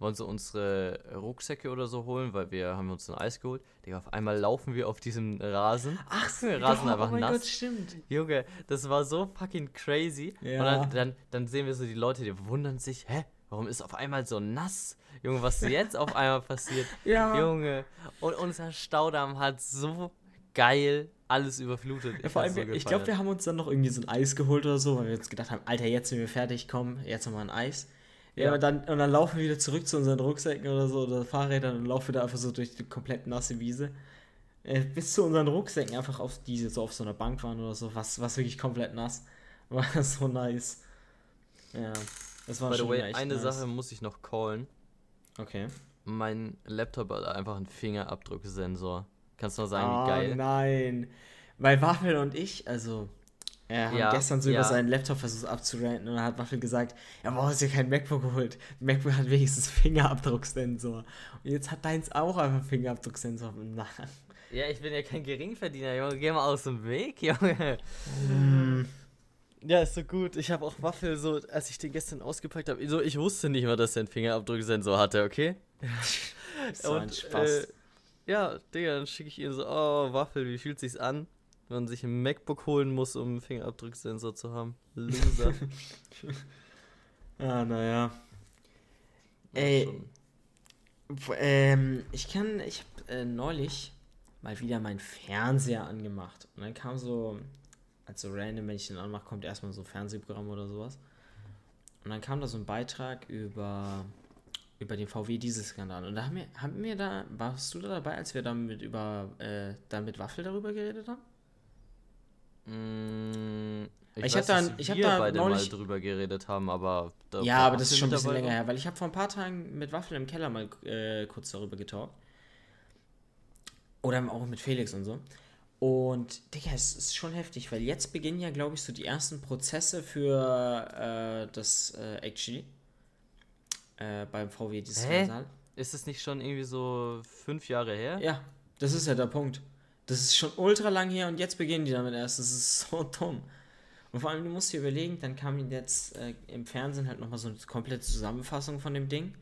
wollen so unsere Rucksäcke oder so holen, weil wir haben uns ein Eis geholt. Digga, auf einmal laufen wir auf diesem Rasen. Ach so, Rasen doch, einfach oh mein nass. Gott, stimmt. Junge, das war so fucking crazy. Ja. Und dann, dann, dann sehen wir so die Leute, die wundern sich, hä, warum ist auf einmal so nass? Junge, was jetzt auf einmal passiert? Ja. Junge, und unser Staudamm hat so geil alles überflutet. Ja, vor hab's allem, so ich glaube, wir haben uns dann noch irgendwie so ein Eis geholt oder so, weil wir jetzt gedacht haben, Alter, jetzt sind wir fertig, komm, jetzt nochmal ein Eis. Ja, Ja. Und, dann, und dann laufen wir wieder zurück zu unseren Rucksäcken oder so oder Fahrrädern und laufen da einfach so durch die komplett nasse Wiese. Äh, bis zu unseren Rucksäcken einfach auf die so auf so einer Bank waren oder so, was, was wirklich komplett nass. War so nice. Ja. Das war By the schon way, echt eine nice. Sache muss ich noch callen. Okay. Mein Laptop hat einfach einen Fingerabdrucksensor. Kannst du mal sagen, oh wie geil? nein. Weil Waffel und ich, also, er Ja, gestern so ja. über seinen Laptop versucht abzuranten und dann hat Waffel gesagt, ja, warum hast du dir kein MacBook geholt? MacBook hat wenigstens Fingerabdrucksensor. Und jetzt hat deins auch einfach Fingerabdrucksensor. Ja, ich bin ja kein Geringverdiener, Junge. Geh mal aus dem Weg, Junge. Ja, ist so gut. Ich habe auch Waffel so, als ich den gestern ausgepackt habe, so, ich wusste nicht mal, dass er einen Fingerabdrucksensor hatte, okay? so ein Spaß. Äh, ja, Digga, dann schicke ich ihm so, oh, Waffel, wie fühlt sich's an, wenn man sich ein MacBook holen muss, um einen Fingerabdrucksensor zu haben? Loser. ah, naja. Ja, Ey, Ähm, ich kann, ich habe äh, neulich mal wieder meinen Fernseher angemacht. Und dann kam so, also random, wenn ich den anmache, kommt erstmal so ein Fernsehprogramm oder sowas. Und dann kam da so ein Beitrag über, über den VW-Dieselskandal. Und da haben wir, haben wir da, warst du da dabei, als wir damit über, äh, da mit Waffel darüber geredet haben? Mm, ich, Ich weiß, hab da- ich hab wir da beide neulich- mal drüber geredet haben, aber da Ja, aber das ist schon ein bisschen länger noch? her, weil ich habe vor ein paar Tagen mit Waffel im Keller mal äh, kurz darüber getalkt. Oder auch mit Felix und so. Und, Digga, es ist schon heftig, weil jetzt beginnen ja, glaube ich, so die ersten Prozesse für äh, das äh, Actually äh, beim VW dieses Hä? Skandal. Ist es nicht schon irgendwie so fünf Jahre her? Ja, das ist ja der Punkt. Das ist schon ultra lang her und jetzt beginnen die damit erst. Das ist so dumm. Und vor allem, du musst dir überlegen, dann kam jetzt äh, im Fernsehen halt nochmal so eine komplette Zusammenfassung von dem Ding,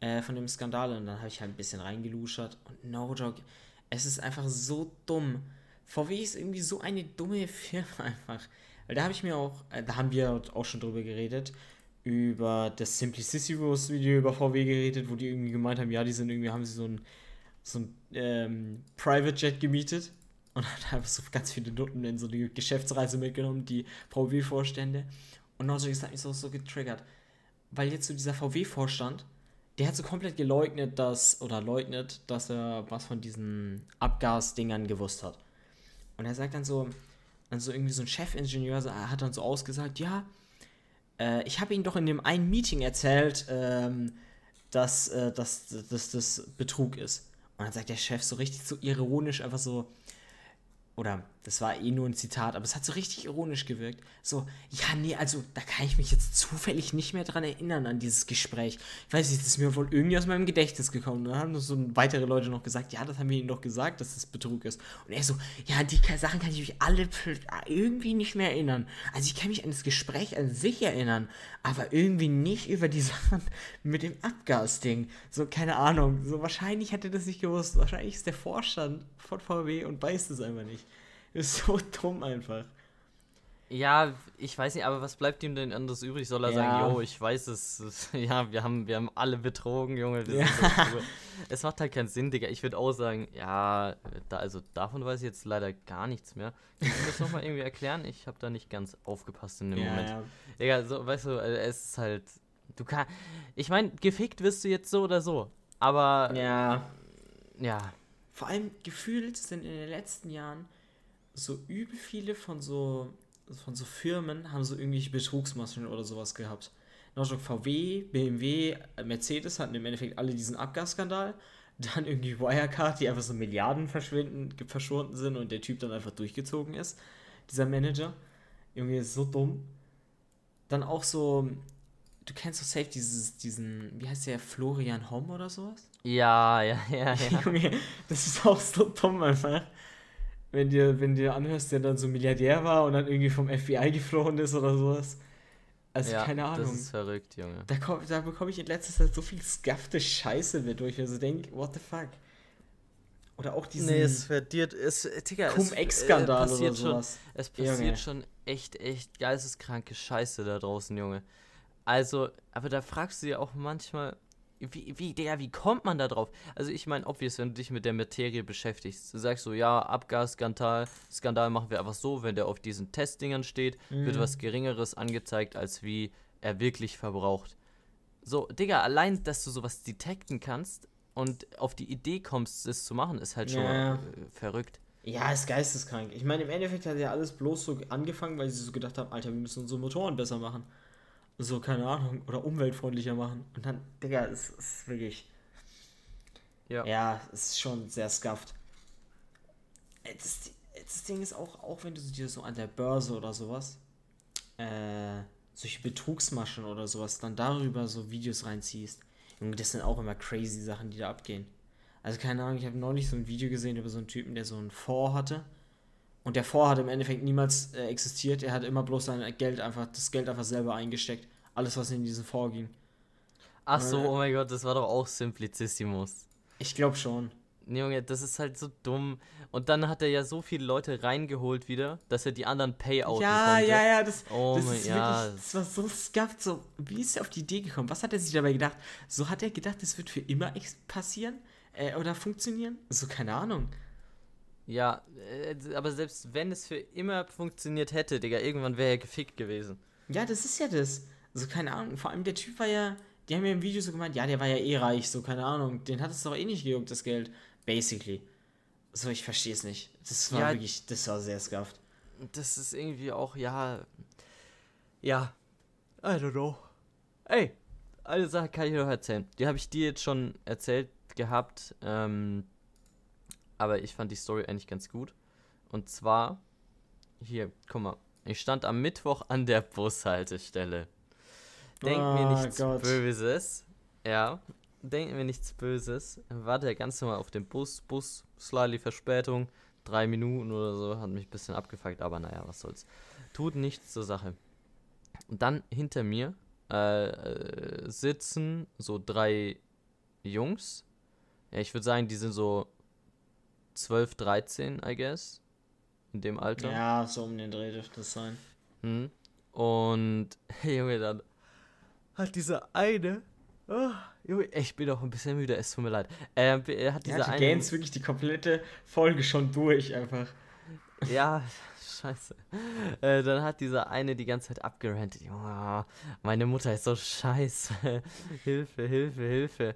äh, von dem Skandal. Und dann habe ich halt ein bisschen reingeluschert. Und no joke, es ist einfach so dumm. VW ist irgendwie so eine dumme Firma einfach. Weil da habe ich mir auch, äh, da haben wir auch schon drüber geredet, über das Simplicissimus Video über VW geredet, wo die irgendwie gemeint haben, ja, die sind irgendwie, haben sie so ein, so ein ähm, Private Jet gemietet und hat einfach so ganz viele Nutten in so eine Geschäftsreise mitgenommen, die VW-Vorstände. Und Nautic hat mich so, so getriggert. Weil jetzt so dieser VW-Vorstand, der hat so komplett geleugnet, dass, oder leugnet, dass er was von diesen Abgasdingern gewusst hat. Und er sagt dann so, dann so irgendwie so ein Chefingenieur hat dann so ausgesagt, ja, äh, ich habe Ihnen doch in dem einen Meeting erzählt, ähm, dass, äh, dass, dass das Betrug ist. Und dann sagt der Chef so richtig so ironisch einfach so, oder das war eh nur ein Zitat, aber es hat so richtig ironisch gewirkt. So, ja, nee, also da kann ich mich jetzt zufällig nicht mehr dran erinnern an dieses Gespräch. Ich weiß nicht, das ist mir wohl irgendwie aus meinem Gedächtnis gekommen. Dann haben so weitere Leute noch gesagt, ja, das haben wir ihnen doch gesagt, dass das Betrug ist. Und er so, ja, die Sachen kann ich mich alle irgendwie nicht mehr erinnern. Also ich kann mich an das Gespräch an sich erinnern, aber irgendwie nicht über die Sachen mit dem Abgasding. So, keine Ahnung. So, wahrscheinlich hat er das nicht gewusst. Wahrscheinlich ist der Vorstand von VW und weiß es einfach nicht. Ist so dumm einfach. Ja, ich weiß nicht, aber was bleibt ihm denn anderes übrig? Soll er Ja. sagen, jo, ich weiß es, es- ja, wir haben, wir haben alle betrogen, Junge. Ja. so es macht halt keinen Sinn, Digga. Ich würde auch sagen, ja, da, also davon weiß ich jetzt leider gar nichts mehr. Kannst du das nochmal irgendwie erklären? Ich habe da nicht ganz aufgepasst in dem Moment. ja. Digga, so, weißt du, äh, es ist halt, du kannst, ich meine, gefickt wirst du jetzt so oder so, aber, ja. ja, Vor allem gefühlt sind in den letzten Jahren so übel viele von so von so Firmen haben so irgendwelche Betrugsmaschen oder sowas gehabt. Noch VW, BMW, Mercedes hatten im Endeffekt alle diesen Abgasskandal. Dann irgendwie Wirecard, die einfach so Milliarden verschwinden, verschwunden sind und der Typ dann einfach durchgezogen ist. Dieser Manager. Irgendwie ist so dumm. Dann auch so, du kennst doch safe dieses, diesen, wie heißt der, Florian Homm oder sowas? Ja, ja, ja, ja. Junge, das ist auch so dumm einfach. Wenn dir, wenn dir anhörst, der dann so Milliardär war und dann irgendwie vom FBI geflohen ist oder sowas. Also ja, keine Ahnung. Das ist verrückt, Junge. Da, komm, da bekomme ich in letzter Zeit so viel skaffte Scheiße mit, wo ich mir so denke, what the fuck? Oder auch diesen Nee, es verdiert, es, Digga, es, Cum-Ex-Skandal äh, oder passiert schon, sowas. Es passiert Junge. schon echt, echt geisteskranke Scheiße da draußen, Junge. Also, aber da fragst du dir auch manchmal, wie, wie, Digga, wie kommt man da drauf? Also, ich meine, obvious, wenn du dich mit der Materie beschäftigst, du sagst so, ja, Abgasskandal, Skandal machen wir einfach so, wenn der auf diesen Testdingern steht, wird Mhm. was Geringeres angezeigt, als wie er wirklich verbraucht. So, Digga, allein, dass du sowas detekten kannst und auf die Idee kommst, es zu machen, ist halt schon Ja. äh, verrückt. Ja, ist geisteskrank. Ich meine, im Endeffekt hat ja alles bloß so angefangen, weil sie so gedacht haben, Alter, wir müssen unsere Motoren besser machen. So, keine Ahnung, oder umweltfreundlicher machen. Und dann, Digga, es ist wirklich. Ja. Ja, es ist schon sehr scuffed. Äh, Das, das Ding ist auch, auch wenn du dir so an der Börse oder sowas, äh, solche Betrugsmaschen oder sowas, dann darüber so Videos reinziehst. Junge, das sind auch immer crazy Sachen, die da abgehen. Also keine Ahnung, ich habe neulich so ein Video gesehen über so einen Typen, der so einen Fonds hatte. Und der Fonds hat im Endeffekt niemals äh, existiert. Er hat immer bloß sein Geld einfach, das Geld einfach selber eingesteckt. Alles, was in diesen Fonds ging. Ach so, Äh. oh mein Gott, das war doch auch Simplicissimus. Ich glaube schon. Junge, das ist halt so dumm. Und dann hat er ja so viele Leute reingeholt wieder, dass er die anderen Payouten Ja, konnte. ja, ja, das, Oh das mein- ist ja. wirklich, das war so scuffed, so, wie ist er auf die Idee gekommen? Was hat er sich dabei gedacht? So hat er gedacht, das wird für immer passieren? Äh, oder funktionieren? So, keine Ahnung. Ja, äh, aber selbst wenn es für immer funktioniert hätte, Digga, irgendwann wäre er gefickt gewesen. Ja, das ist ja das. So, keine Ahnung, vor allem der Typ war ja, die haben ja im Video so gemeint, ja, der war ja eh reich, so, keine Ahnung, den hat es doch eh nicht gejuckt, das Geld. Basically. So, ich verstehe es nicht. Das war Ja. wirklich, das war sehr scuffed. Das ist irgendwie auch, ja. Ja. I don't know. Ey, eine Sache kann ich noch erzählen. Die habe ich dir jetzt schon erzählt gehabt. Ähm, aber ich fand die Story eigentlich ganz gut. Und zwar, hier, guck mal. Ich stand am Mittwoch an der Bushaltestelle. Denk mir Oh nichts Gott. Böses. Ja, denk mir nichts Böses. Warte ganz normal auf den Bus. Bus, slightly Verspätung. Drei Minuten oder so. Hat mich ein bisschen abgefuckt, aber naja, was soll's. Tut nichts zur Sache. Und dann hinter mir äh, äh, sitzen so drei Jungs. Ja, ich würde sagen, die sind so 12, 13, I guess. In dem Alter. Ja, so um den Dreh dürfte es sein. Hm. Und, hey, Junge, dann hat dieser eine. Oh, Junge, ich bin auch ein bisschen müde, es tut mir leid. Ähm, er hat Ja, dieser die eine. Gains wirklich die komplette Folge schon durch, einfach. Ja, scheiße. Äh, dann hat dieser eine die ganze Zeit abgerantet. Junge, meine Mutter ist so scheiße. Hilfe, Hilfe, Hilfe.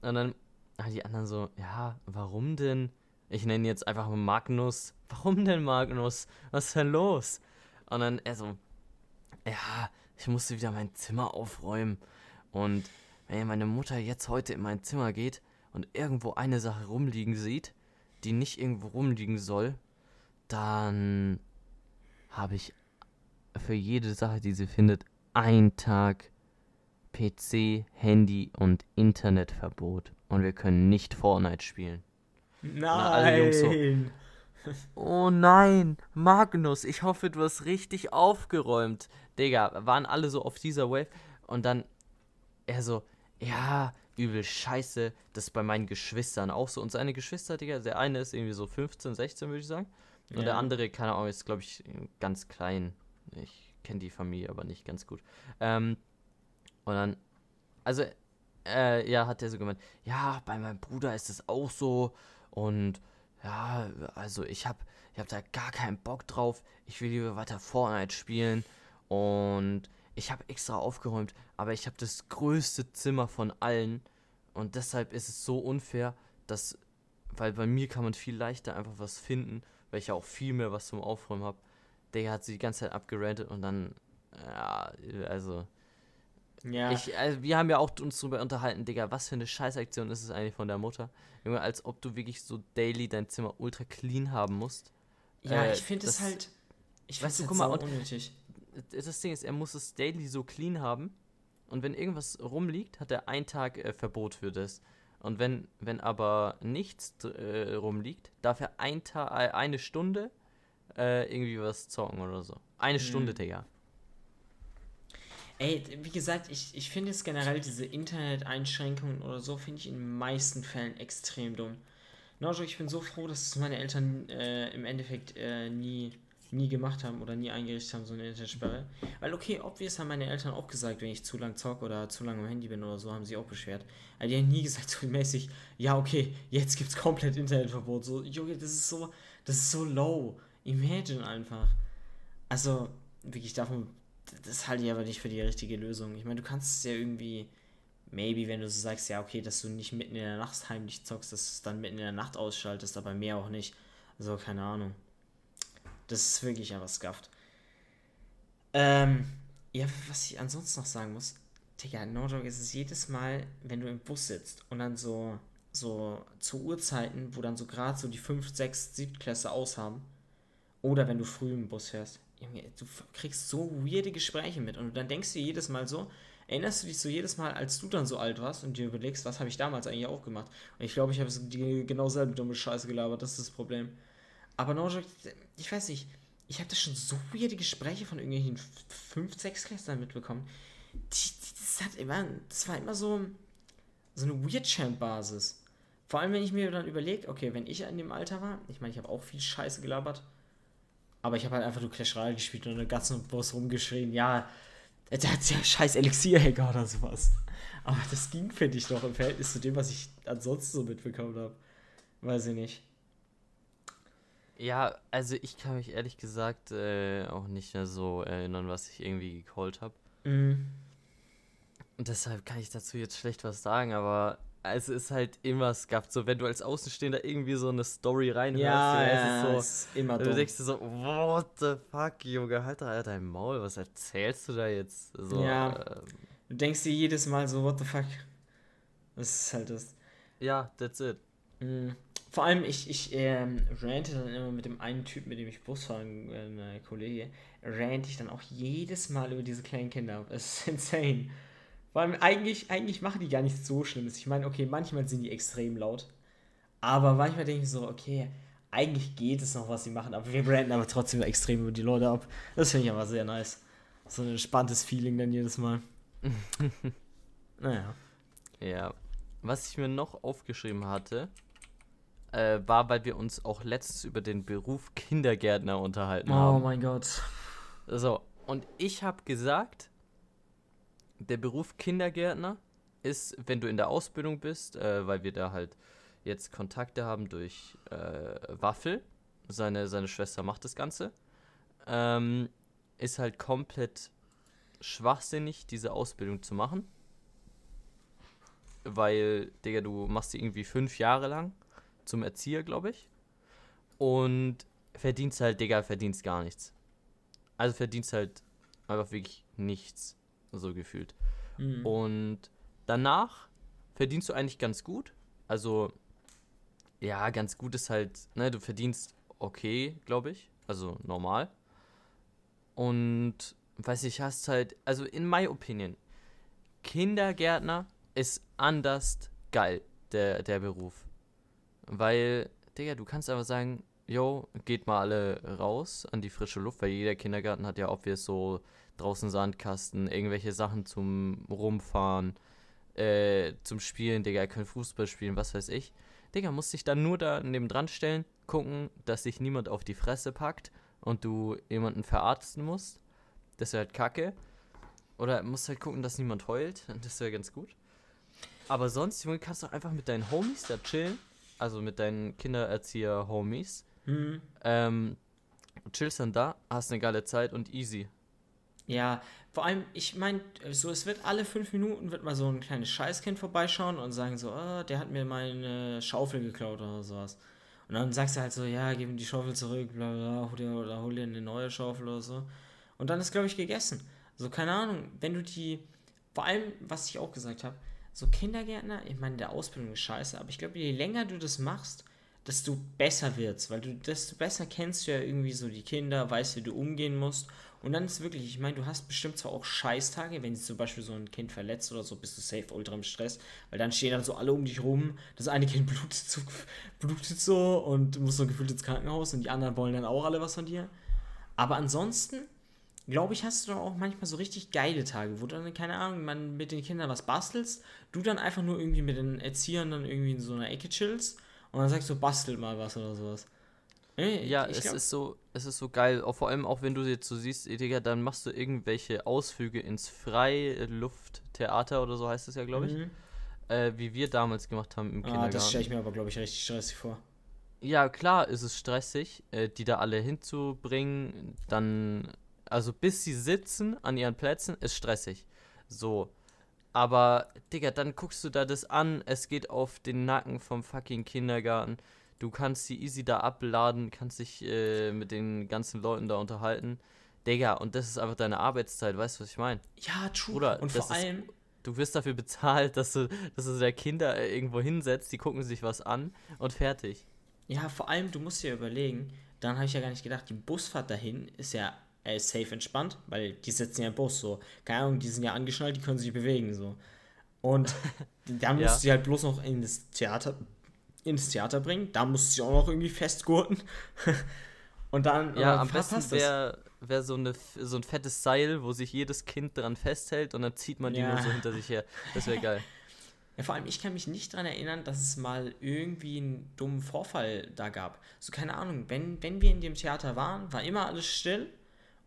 Und dann haben die anderen so, ja, warum denn? Ich nenne jetzt einfach mal Magnus. Warum denn Magnus? Was ist denn los? Und dann er so, ja, ich musste wieder mein Zimmer aufräumen. Und wenn meine Mutter jetzt heute in mein Zimmer geht und irgendwo eine Sache rumliegen sieht, die nicht irgendwo rumliegen soll, dann habe ich für jede Sache, die sie findet, einen Tag PC, Handy und Internetverbot. Und wir können nicht Fortnite spielen. Alle Jungs so. Nein! Oh nein, Magnus, ich hoffe, du hast richtig aufgeräumt. Digga, waren alle so auf dieser Wave. Und dann er so, ja, übel scheiße. Das ist bei meinen Geschwistern auch so. Und seine Geschwister, Digga, der eine ist irgendwie so 15, 16, würde ich sagen. Und der Ja. andere, keine Ahnung, ist, glaube ich, ganz klein. Ich kenne die Familie aber nicht ganz gut. Ähm, und dann, also, äh, ja, hat er so gemeint, ja, bei meinem Bruder ist es auch so. Und ja, also ich hab, ich hab da gar keinen Bock drauf. Ich will lieber weiter Fortnite spielen. Und ich habe extra aufgeräumt, aber ich habe das größte Zimmer von allen. Und deshalb ist es so unfair, dass, weil bei mir kann man viel leichter einfach was finden, weil ich ja auch viel mehr was zum Aufräumen habe. Der hat sie die ganze Zeit abgerantet und dann, ja, also, Ja, ich, also wir haben ja auch uns drüber unterhalten, Digga, was für eine Scheißaktion ist es eigentlich von der Mutter? Junge, als ob du wirklich so daily dein Zimmer ultra clean haben musst. ja äh, ich finde es halt. Ich weißt finde du, guck mal, sau unnötig. Das Ding ist, er muss es daily so clean haben. Und wenn irgendwas rumliegt, hat er einen Tag äh, Verbot für das. Und wenn, wenn aber nichts äh, rumliegt, darf er ein Ta äh, eine Stunde äh, irgendwie was zocken oder so. Eine Hm. Stunde, Digga. Ey, wie gesagt, ich, ich finde es generell, diese Internet-Einschränkungen oder so, finde ich in den meisten Fällen extrem dumm. Nojo, ich bin so froh, dass es meine Eltern äh, im Endeffekt äh, nie, nie gemacht haben oder nie eingerichtet haben, so eine Internetsperre. Weil, okay, obvious haben meine Eltern auch gesagt, wenn ich zu lang zocke oder zu lange am Handy bin oder so, haben sie auch beschwert. Aber die haben nie gesagt, so mäßig, ja, okay, jetzt gibt's komplett Internetverbot. So, Junge, das ist so, das ist so low. Imagine einfach. Also, wirklich davon, das halte ich aber nicht für die richtige Lösung. Ich meine, du kannst es ja irgendwie maybe, wenn du so sagst, ja, okay, dass du nicht mitten in der Nacht heimlich zockst, dass du es dann mitten in der Nacht ausschaltest, aber mehr auch nicht. Also, keine Ahnung. Das ist wirklich aber scuffed. Ähm, ja, was ich ansonsten noch sagen muss, Digga, No Joke ist es jedes Mal, wenn du im Bus sitzt und dann so, so zu Uhrzeiten, wo dann so gerade so die 5, 6, 7 Klasse aushaben, oder wenn du früh im Bus fährst, du kriegst so weirde Gespräche mit und dann denkst du jedes Mal so, erinnerst du dich so jedes Mal, als du dann so alt warst und dir überlegst, was habe ich damals eigentlich auch gemacht? Und ich glaube, ich habe genau selbe dumme Scheiße gelabert, das ist das Problem. Aber no joke, ich weiß nicht, ich habe da schon so weirde Gespräche von irgendwelchen 5, 6 Klässlern mitbekommen. Die, die, das, hat immer, das war immer so, so eine Weird-Champ-Basis. Vor allem, wenn ich mir dann überlege, okay, wenn ich in dem Alter war, ich meine, ich habe auch viel Scheiße gelabert, aber ich habe halt einfach nur Clash Royale gespielt und den ganzen Boss rumgeschrien, ja, der hat ja scheiß Elixierhacker oder sowas. Aber das ging, finde ich, doch im Verhältnis zu dem, was ich ansonsten so mitbekommen habe. Weiß ich nicht. Ja, also ich kann mich ehrlich gesagt äh, auch nicht mehr so erinnern, was ich irgendwie gecallt habe. Mhm. Und deshalb kann ich dazu jetzt schlecht was sagen, aber es ist halt immer scuffed. So, wenn du als Außenstehender irgendwie so eine Story reinhörst, ja, ja, so, ist immer du denkst dir so, what the fuck, Junge, halt da dein Maul, was erzählst du da jetzt? So, ja. Ähm, du denkst dir jedes Mal so, what the fuck. Das ist halt das. Ja, that's it. Mhm. Vor allem, ich, ich ähm, rante dann immer mit dem einen Typ, mit dem ich Bus fahre, äh, ein Kollege, rante ich dann auch jedes Mal über diese kleinen Kinder. Das ist insane. Vor allem, eigentlich, eigentlich machen die gar nichts so Schlimmes. Ich meine, okay, manchmal sind die extrem laut. Aber manchmal denke ich so, okay, eigentlich geht es noch, was sie machen, aber wir branden aber trotzdem extrem über die Leute ab. Das finde ich aber sehr nice. So ein entspanntes Feeling dann jedes Mal. naja. Ja. Was ich mir noch aufgeschrieben hatte, äh, war, weil wir uns auch letztens über den Beruf Kindergärtner unterhalten oh haben. Oh mein Gott. So, und ich habe gesagt, der Beruf Kindergärtner ist, wenn du in der Ausbildung bist, äh, weil wir da halt jetzt Kontakte haben durch äh, Waffel, seine, seine Schwester macht das Ganze, ähm, ist halt komplett schwachsinnig, diese Ausbildung zu machen. Weil, Digga, du machst die irgendwie fünf Jahre lang zum Erzieher, glaube ich. Und verdienst halt, Digga, verdienst gar nichts. Also verdienst halt einfach wirklich nichts so gefühlt. Mhm. Und danach verdienst du eigentlich ganz gut. Also, ja, ganz gut ist halt, ne, du verdienst okay, glaube ich. Also normal. Und, weiß ich, hast halt, also in my opinion, Kindergärtner ist anders geil, der, der Beruf. Weil, Digga, du kannst einfach sagen, yo, geht mal alle raus an die frische Luft, weil jeder Kindergarten hat ja obvious so draußen Sandkasten, irgendwelche Sachen zum Rumfahren, äh, zum Spielen, Digga, ihr könnt Fußball spielen, was weiß ich. Digga, musst dich dann nur da neben dran stellen, gucken, dass sich niemand auf die Fresse packt und du jemanden verarzten musst. Das wäre halt kacke. Oder musst halt gucken, dass niemand heult. Das wäre ganz gut. Aber sonst, Junge, kannst du einfach mit deinen Homies da chillen. Also mit deinen Kindererzieher-Homies. Mhm. Ähm, chillst dann da, hast eine geile Zeit und easy. Ja, vor allem, ich meine, so es wird alle fünf Minuten wird mal so ein kleines Scheißkind vorbeischauen und sagen so, oh, der hat mir meine Schaufel geklaut oder sowas. Und dann sagst du halt so, ja, gib ihm die Schaufel zurück, bla bla, hol dir, oder hol dir eine neue Schaufel oder so. Und dann ist, glaube ich, gegessen. So, keine Ahnung, wenn du die, vor allem, was ich auch gesagt habe, so Kindergärtner, ich meine, der Ausbildung ist scheiße, aber ich glaube, je länger du das machst, desto besser wird's, weil du, desto besser kennst du ja irgendwie so die Kinder, weißt, wie du umgehen musst und dann ist wirklich, ich meine, du hast bestimmt zwar auch Scheißtage, wenn sich zum Beispiel so ein Kind verletzt oder so, bist du safe ultra im Stress, weil dann stehen dann so alle um dich rum, das eine Kind blutet so, blutet so und du musst so gefühlt ins Krankenhaus und die anderen wollen dann auch alle was von dir. Aber ansonsten, glaube ich, hast du doch auch manchmal so richtig geile Tage, wo du dann, keine Ahnung, man mit den Kindern was bastelst, du dann einfach nur irgendwie mit den Erziehern dann irgendwie in so einer Ecke chillst und dann sagst du, bastelt mal was oder sowas. Ey, ja, es glaub, ist so, es ist so geil, auch vor allem auch wenn du jetzt so siehst, Digga, dann machst du irgendwelche Ausflüge ins Freilufttheater oder so heißt es ja, glaube ich. Mhm. Äh, wie wir damals gemacht haben im ah, Kindergarten. Das stelle ich mir aber, glaube ich, richtig stressig vor. Ja, klar ist es stressig, äh, die da alle hinzubringen. Dann, also bis sie sitzen an ihren Plätzen, ist stressig. So. Aber, Digga, dann guckst du da das an, es geht auf den Nacken vom fucking Kindergarten. Du kannst sie easy da abladen, kannst dich äh, mit den ganzen Leuten da unterhalten. Digga, und das ist einfach deine Arbeitszeit, weißt du, was ich meine? Ja, true. Oder und vor allem, du wirst dafür bezahlt, dass du, dass du der Kinder äh, irgendwo hinsetzt, die gucken sich was an und fertig. Ja, vor allem, du musst dir überlegen, dann habe ich ja gar nicht gedacht, die Busfahrt dahin ist ja äh, safe entspannt, weil die sitzen ja im Bus so. Keine Ahnung, die sind ja angeschnallt, die können sich bewegen so. Und dann ja. musst du sie halt bloß noch in das Theater, ins Theater bringen. Da musst du sie auch noch irgendwie festgurten. Und dann. Ja, am besten wäre wäre so, eine, so ein fettes Seil, wo sich jedes Kind dran festhält und dann zieht man die ja. nur so hinter sich her. Das wäre geil. Ja, vor allem, ich kann mich nicht daran erinnern, dass es mal irgendwie einen dummen Vorfall da gab. So, keine Ahnung, wenn, wenn wir in dem Theater waren, war immer alles still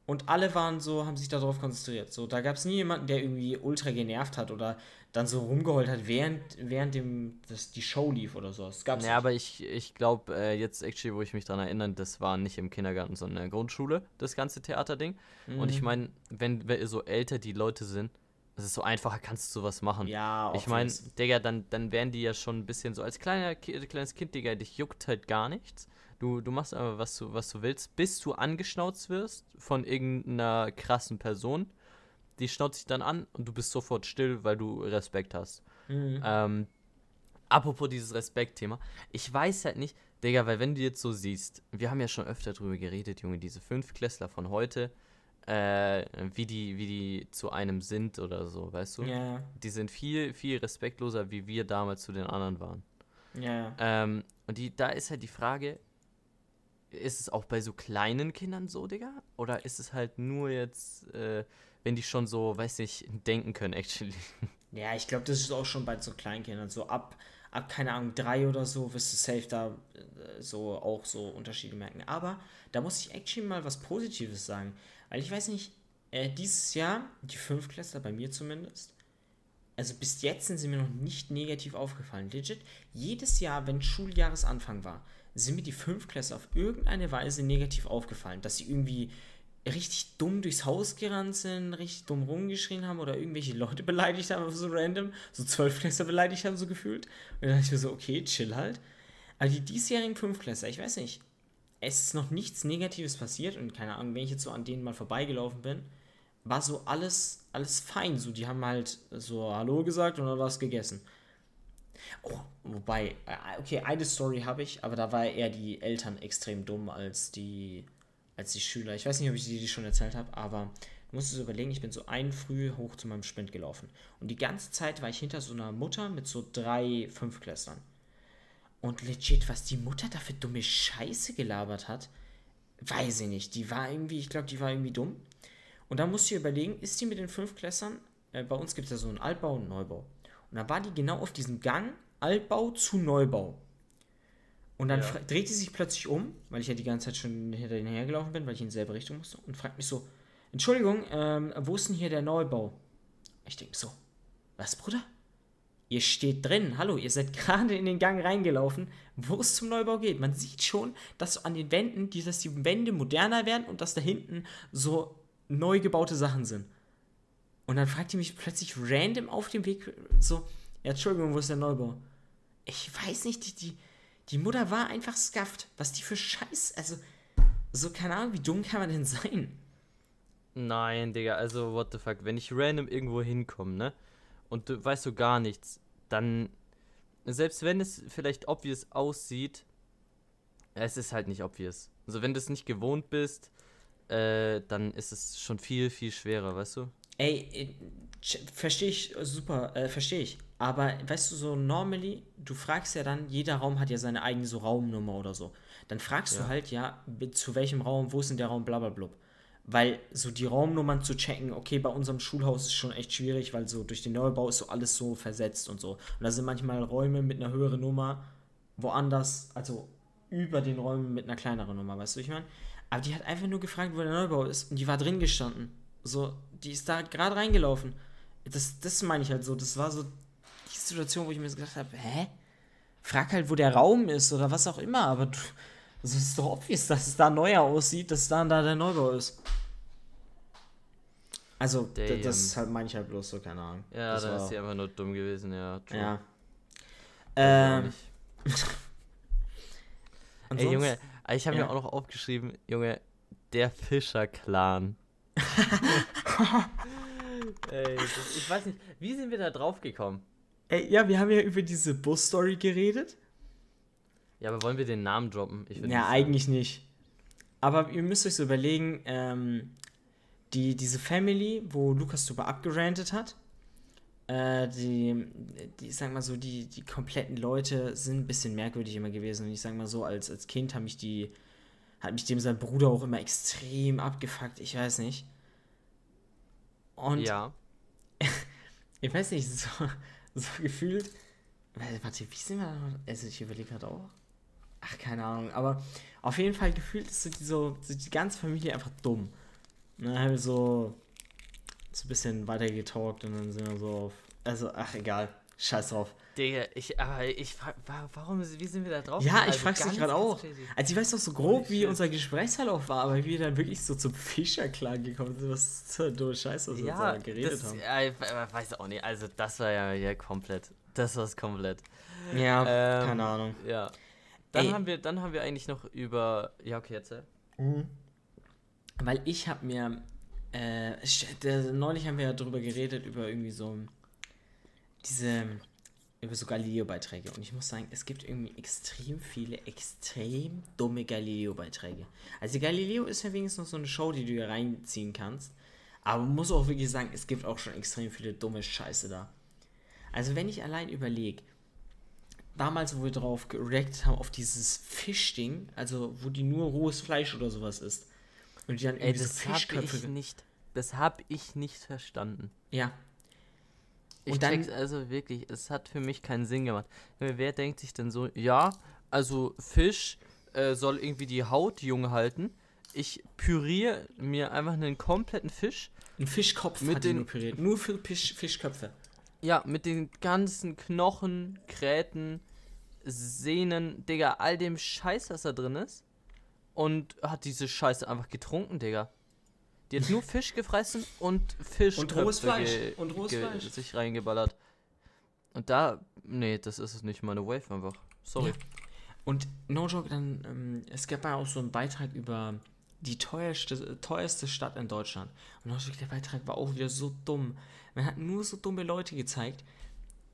und alle waren so, haben sich darauf konzentriert. So, da gab es nie jemanden, der irgendwie ultra genervt hat oder dann so rumgeheult hat, während, während dem, das, die Show lief oder so. Das gab's ja, aber ich, ich glaube, äh, jetzt actually, wo ich mich daran erinnere, das war nicht im Kindergarten, sondern in der Grundschule, das ganze Theaterding. Mhm. Und ich mhm. meine, wenn, wenn so älter die Leute sind, das ist so einfacher, kannst du sowas machen. Ja, Ich meine, Digga, dann, dann wären die ja schon ein bisschen so, als kleiner, kleines Kind, Digga, dich juckt halt gar nichts. Du, du machst aber, was du, was du willst, bis du angeschnauzt wirst von irgendeiner krassen Person die schnauzt sich dann an und du bist sofort still, weil du Respekt hast. Mhm. Ähm, apropos dieses Respekt-Thema, ich weiß halt nicht, Digga, weil wenn du jetzt so siehst, wir haben ja schon öfter drüber geredet, Junge, diese Fünfklässler von heute, äh, wie die, wie die zu einem sind oder so, weißt du? Ja. Die sind viel, viel respektloser, wie wir damals zu den anderen waren. Ja. Ähm, und die, da ist halt die Frage, ist es auch bei so kleinen Kindern so, Digga? Oder ist es halt nur jetzt, äh, wenn die schon so, weiß ich, denken können, actually. Ja, ich glaube, das ist auch schon bei so Kleinkindern. So ab, ab, keine Ahnung, drei oder so wirst du safe da äh, so auch so Unterschiede merken. Aber da muss ich actually mal was Positives sagen. Weil ich weiß nicht, äh, dieses Jahr, die Fünftklässler, bei mir zumindest, also bis jetzt sind sie mir noch nicht negativ aufgefallen. Legit, jedes Jahr, wenn Schuljahresanfang war, sind mir die Fünftklässler auf irgendeine Weise negativ aufgefallen. Dass sie irgendwie richtig dumm durchs Haus gerannt sind, richtig dumm rumgeschrien haben oder irgendwelche Leute beleidigt haben, so random, so Zwölfklässler beleidigt haben, so gefühlt. Und dann dachte ich mir so, okay, chill halt. Aber die diesjährigen Fünfklässler, ich weiß nicht, es ist noch nichts Negatives passiert und keine Ahnung, wenn ich jetzt so an denen mal vorbeigelaufen bin, war so alles, alles fein. So, die haben halt so Hallo gesagt und dann was gegessen. Oh, wobei, äh, okay, eine Story habe ich, aber da war eher die Eltern extrem dumm als die als die Schüler. Ich weiß nicht, ob ich dir die schon erzählt habe, aber du musst es überlegen, ich bin so ein früh hoch zu meinem Sprint gelaufen. Und die ganze Zeit war ich hinter so einer Mutter mit so drei Fünfklässlern. Und legit, was die Mutter da für dumme Scheiße gelabert hat, weiß ich nicht. Die war irgendwie, ich glaube, die war irgendwie dumm. Und da musst du überlegen, ist die mit den Fünfklässlern, äh, bei uns gibt es ja so einen Altbau und einen Neubau. Und da war die genau auf diesem Gang Altbau zu Neubau. Und dann ja. dreht sie sich plötzlich um, weil ich ja die ganze Zeit schon hinter ihnen hergelaufen bin, weil ich in dieselbe Richtung musste, und fragt mich so: Entschuldigung, ähm, wo ist denn hier der Neubau? Ich denke so: Was, Bruder? Ihr steht drin, hallo, ihr seid gerade in den Gang reingelaufen, wo es zum Neubau geht. Man sieht schon, dass so an den Wänden, dass die Wände moderner werden und dass da hinten so neu gebaute Sachen sind. Und dann fragt ihr mich plötzlich random auf dem Weg so: Ja, Entschuldigung, wo ist der Neubau? Ich weiß nicht, die, die, die Mutter war einfach scuffed. Was die für Scheiß. Also, so keine Ahnung, wie dumm kann man denn sein? Nein, Digga, also, what the fuck. Wenn ich random irgendwo hinkomme, ne? Und du weißt so gar nichts, dann. Selbst wenn es vielleicht obvious aussieht, es ist halt nicht obvious. Also, wenn du es nicht gewohnt bist, äh, dann ist es schon viel, viel schwerer, weißt du? Ey, äh, verstehe ich, super, äh, verstehe ich. Aber weißt du, so normally, du fragst ja dann, jeder Raum hat ja seine eigene so Raumnummer oder so. Dann fragst ja. du halt, ja, zu welchem Raum, wo ist denn der Raum, blablabla. Weil so die Raumnummern zu checken, okay, bei unserem Schulhaus ist schon echt schwierig, weil so durch den Neubau ist so alles so versetzt und so. Und da sind manchmal Räume mit einer höheren Nummer woanders, also über den Räumen mit einer kleineren Nummer, weißt du, ich meine? Aber die hat einfach nur gefragt, wo der Neubau ist und die war drin gestanden. So, die ist da gerade reingelaufen. Das, das meine ich halt so. Das war so die Situation, wo ich mir so gedacht habe, hä? Frag halt, wo der Raum ist oder was auch immer, aber du, also es ist doch obvious, dass es da neuer aussieht, dass da und da der Neubau ist. Also, Damn. das ist halt meine ich halt bloß so, keine Ahnung. Ja, das war- ist sie einfach nur dumm gewesen, ja. true. Ja. Ähm. Ey, Junge, ich habe Ja. mir auch noch aufgeschrieben, Junge, der Fischer-Clan. Ey, das, ich weiß nicht, wie sind wir da drauf gekommen? Ey, ja, wir haben ja über diese Bus-Story geredet. Ja, aber wollen wir den Namen droppen? Ja, nicht eigentlich nicht. Aber ihr müsst euch so überlegen, ähm, die, diese Family, wo Lukas drüber abgerantet hat, äh, die, die, ich sag mal so, die, die kompletten Leute sind ein bisschen merkwürdig immer gewesen. Und ich sag mal so, als, als Kind hat mich die, hat mich dem sein Bruder auch immer extrem abgefuckt, ich weiß nicht. Und Ja. ich weiß nicht, so, so gefühlt. Warte, wie sind wir da noch? Also, ich überlege gerade auch. Ach, keine Ahnung. Aber auf jeden Fall gefühlt ist so die, so, so die ganze Familie einfach dumm. Und dann haben wir so, so ein bisschen weiter getalkt und dann sind wir so auf. Also, ach, egal. Scheiß drauf. Digga, ich, aber ich frag, wa- warum, wie sind wir da drauf? Ja, ich Also frag's dich gerade auch. crazy. Also, ich weiß noch so grob, wie unser Gesprächsverlauf war, aber wie wir dann wirklich so zum Fischerklang gekommen sind, was eine dumme Scheiße, was wir Ja, da geredet das, haben. ja, ich we- weiß auch nicht. Also, das war ja, ja komplett. Das war's komplett. Ja, Ähm, keine Ahnung. Ja. Dann Ey. haben wir, dann haben wir eigentlich noch über. Ja, okay, jetzt. Weil ich habe mir, äh, neulich haben wir ja drüber geredet, über irgendwie so diese, über so Galileo-Beiträge. Und ich muss sagen, es gibt irgendwie extrem viele, extrem dumme Galileo-Beiträge. Also Galileo ist ja wenigstens noch so eine Show, die du hier reinziehen kannst. Aber man muss auch wirklich sagen, es gibt auch schon extrem viele dumme Scheiße da. Also wenn ich allein überlege, damals, wo wir drauf gereactet haben, auf dieses Fischding, also wo die nur rohes Fleisch oder sowas isst. Und die dann Ey, das so Fischköpfe. ich nicht. Das hab ich nicht verstanden. Ja. Ich Und dann- check's also wirklich, es hat für mich keinen Sinn gemacht. Wer denkt sich denn so, ja, also Fisch äh, soll irgendwie die Haut jung halten. Ich püriere mir einfach einen kompletten Fisch. Ein Fischkopf Mit den- nur püriert. Nur für Fisch, Fischköpfe. Ja, mit den ganzen Knochen, Gräten, Sehnen, Digga, all dem Scheiß, was da drin ist. Und hat diese Scheiße einfach getrunken, Digga. Die hat nur Fisch gefressen und Fisch Und rohes Fleisch. Und rohes Fleisch. sich reingeballert. Und da, nee, das ist es nicht meine Wave einfach. Sorry. Ja. Und no joke, dann, ähm, es gab ja auch so einen Beitrag über die teuerste, teuerste Stadt in Deutschland. Und no joke, der Beitrag war auch wieder so dumm. Man hat nur so dumme Leute gezeigt.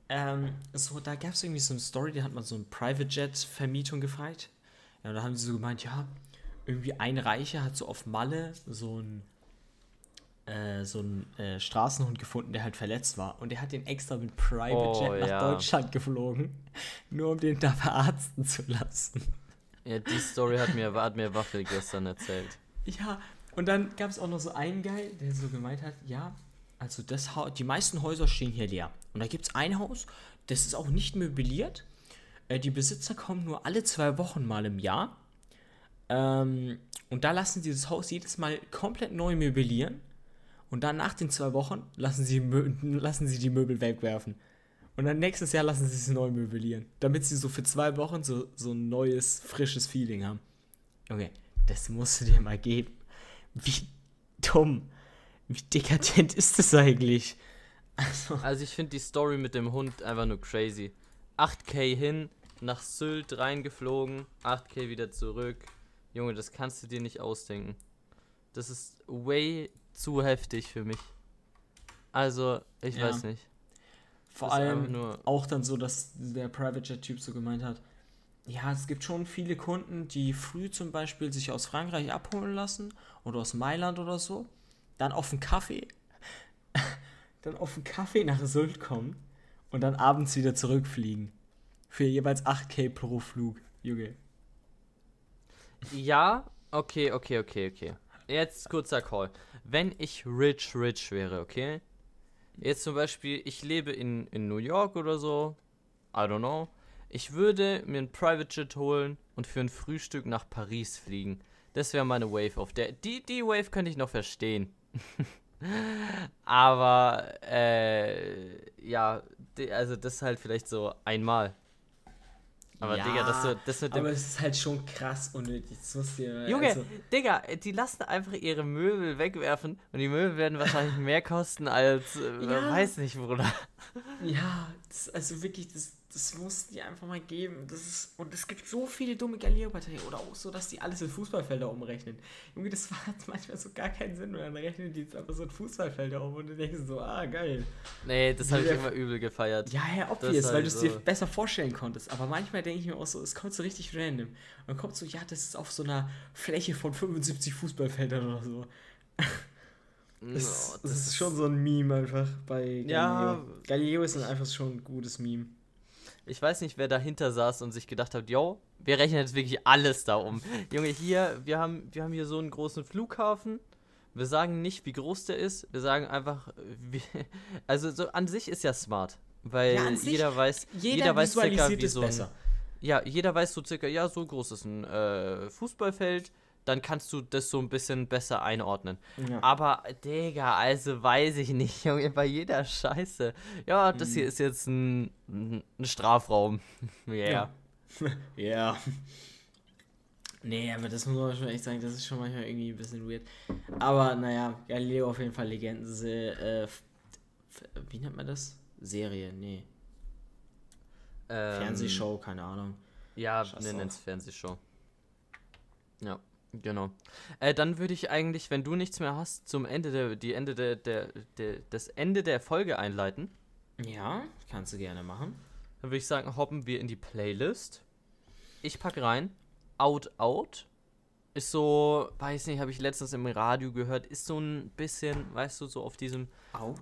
Ähm, so, da gab es irgendwie so eine Story, da hat man so ein Private Jet Vermietung gefragt. Ja, und da haben sie so gemeint, ja, irgendwie ein Reicher hat so auf Malle so ein äh, so einen äh, Straßenhund gefunden, der halt verletzt war. Und der hat den extra mit Private Oh, Jet nach ja. Deutschland geflogen, nur um den da verarzten zu lassen. Ja, die Story hat mir, hat mir Waffel gestern erzählt. Ja, und dann gab es auch noch so einen Guy, der so gemeint hat, ja, also das ha die meisten Häuser stehen hier leer. Und da gibt es ein Haus, das ist auch nicht möbliert. Äh, die Besitzer kommen nur alle zwei Wochen mal im Jahr. Ähm, und da lassen sie das Haus jedes Mal komplett neu möblieren. Und dann nach den zwei Wochen lassen sie, lassen sie die Möbel wegwerfen. Und dann nächstes Jahr lassen sie es neu möblieren. Damit sie so für zwei Wochen so, so ein neues, frisches Feeling haben. Okay, das musst du dir mal geben. Wie dumm. Wie dekadent ist das eigentlich? Also, Also ich finde die Story mit dem Hund einfach nur crazy. 8k hin, nach Sylt reingeflogen, 8k wieder zurück. Junge, das kannst du dir nicht ausdenken. Das ist way zu heftig für mich. Also, ich Ja. weiß nicht. vor allem nur- auch dann so, dass der Private Jet-Typ so gemeint hat, ja, es gibt schon viele Kunden, die früh zum Beispiel sich aus Frankreich abholen lassen oder aus Mailand oder so, dann auf einen Kaffee, dann auf einen Kaffee nach Sylt kommen und dann abends wieder zurückfliegen. Für jeweils 8k pro Flug, Junge. Ja, okay, okay, okay, okay. Jetzt kurzer Call. Wenn ich rich, rich wäre, okay? Jetzt zum Beispiel, ich lebe in, in New York oder so. I don't know. Ich würde mir ein Private Jet holen und für ein Frühstück nach Paris fliegen. Das wäre meine Wave auf der. Die, die Wave könnte ich noch verstehen. Aber, äh, ja, also das ist halt vielleicht so einmal. Aber Ja, Digga, das, so, das dem. Aber es ist halt schon krass unnötig. Das muss dir, Junge, also, Digga, die lassen einfach ihre Möbel wegwerfen und die Möbel werden wahrscheinlich mehr kosten als, äh, Ja. weiß nicht, Bruder. ja, das, also wirklich, das, das muss die einfach mal geben. Das ist, und es gibt so viele dumme Galileo-Batterien. Oder auch so, dass die alles in Fußballfelder umrechnen. Junge, das hat manchmal so gar keinen Sinn. Und dann rechnen die jetzt einfach so in Fußballfelder um und du denkst so, ah, geil. Nee, das habe ich immer übel gefeiert. Ja, ja, Das obvious, weil halt du es dir so. besser vorstellen konntest. Aber manchmal denke ich mir auch so, es kommt so richtig random. Und dann kommt so, ja, das ist auf so einer Fläche von 75 Fußballfeldern oder so. No, Das, das, ist schon so ein Meme einfach bei Galileo. Ja, Galileo ist dann einfach schon ein gutes Meme. Ich weiß nicht, wer dahinter saß und sich gedacht hat, yo, wir rechnen jetzt wirklich alles da um. Junge, hier, wir haben, wir haben hier so einen großen Flughafen. Wir sagen nicht, wie groß der ist. Wir sagen einfach, wie, also so an sich ist ja smart. Weil Ja, jeder weiß, Jeder, jeder, weiß circa, wie so ein, besser. Ja, jeder weiß so circa, ja, so groß ist ein äh, Fußballfeld. Dann kannst du das so ein bisschen besser einordnen. Ja. Aber, Digga, also weiß ich nicht, Junge, bei jeder Scheiße. Ja, das Mhm. hier ist jetzt ein, ein Strafraum. yeah. Ja. ja. Nee, aber das muss man schon echt sagen, das ist schon manchmal irgendwie ein bisschen weird. Aber naja, Galileo auf jeden Fall Legenden. Äh, wie nennt man das? Serie, nee. Ähm, Fernsehshow, keine Ahnung. Ja, Scheiß wir nennen es Fernsehshow. Ja, genau. Äh, dann würde ich eigentlich, wenn du nichts mehr hast, zum Ende der, die Ende der, der, der, das Ende der Folge einleiten. Ja, kannst du gerne machen. Dann würde ich sagen, hoppen wir in die Playlist. Ich packe rein. Out Out. Ist so, weiß nicht, habe ich letztens im Radio gehört, ist so ein bisschen, weißt du, so auf diesem out.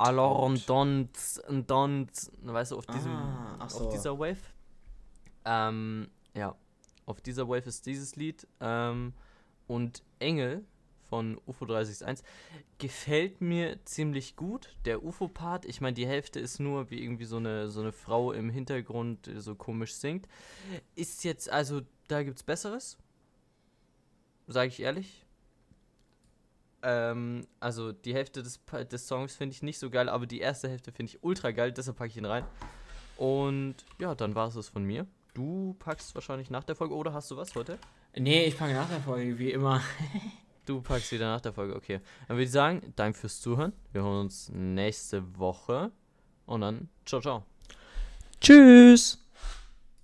Dons, Dons, weißt du, auf diesem, Ah, ach auf so. dieser Wave. Ähm, ja, auf dieser Wave ist dieses Lied. Ähm, und Engel von UFO 361 gefällt mir ziemlich gut. Der UFO-Part, ich meine, die Hälfte ist nur wie irgendwie so eine, so eine Frau im Hintergrund so komisch singt. Ist jetzt, also, da gibt's Besseres. Sage ich ehrlich. Ähm, also die Hälfte des, des Songs finde ich nicht so geil, aber die erste Hälfte finde ich ultra geil, deshalb packe ich ihn rein. Und ja, dann war es es von mir. Du packst wahrscheinlich nach der Folge oder hast du was heute? Nee, ich packe nach der Folge, wie immer. Du packst wieder nach der Folge, okay. Dann würde ich sagen, danke fürs Zuhören. Wir hören uns nächste Woche und dann ciao, ciao. Tschüss!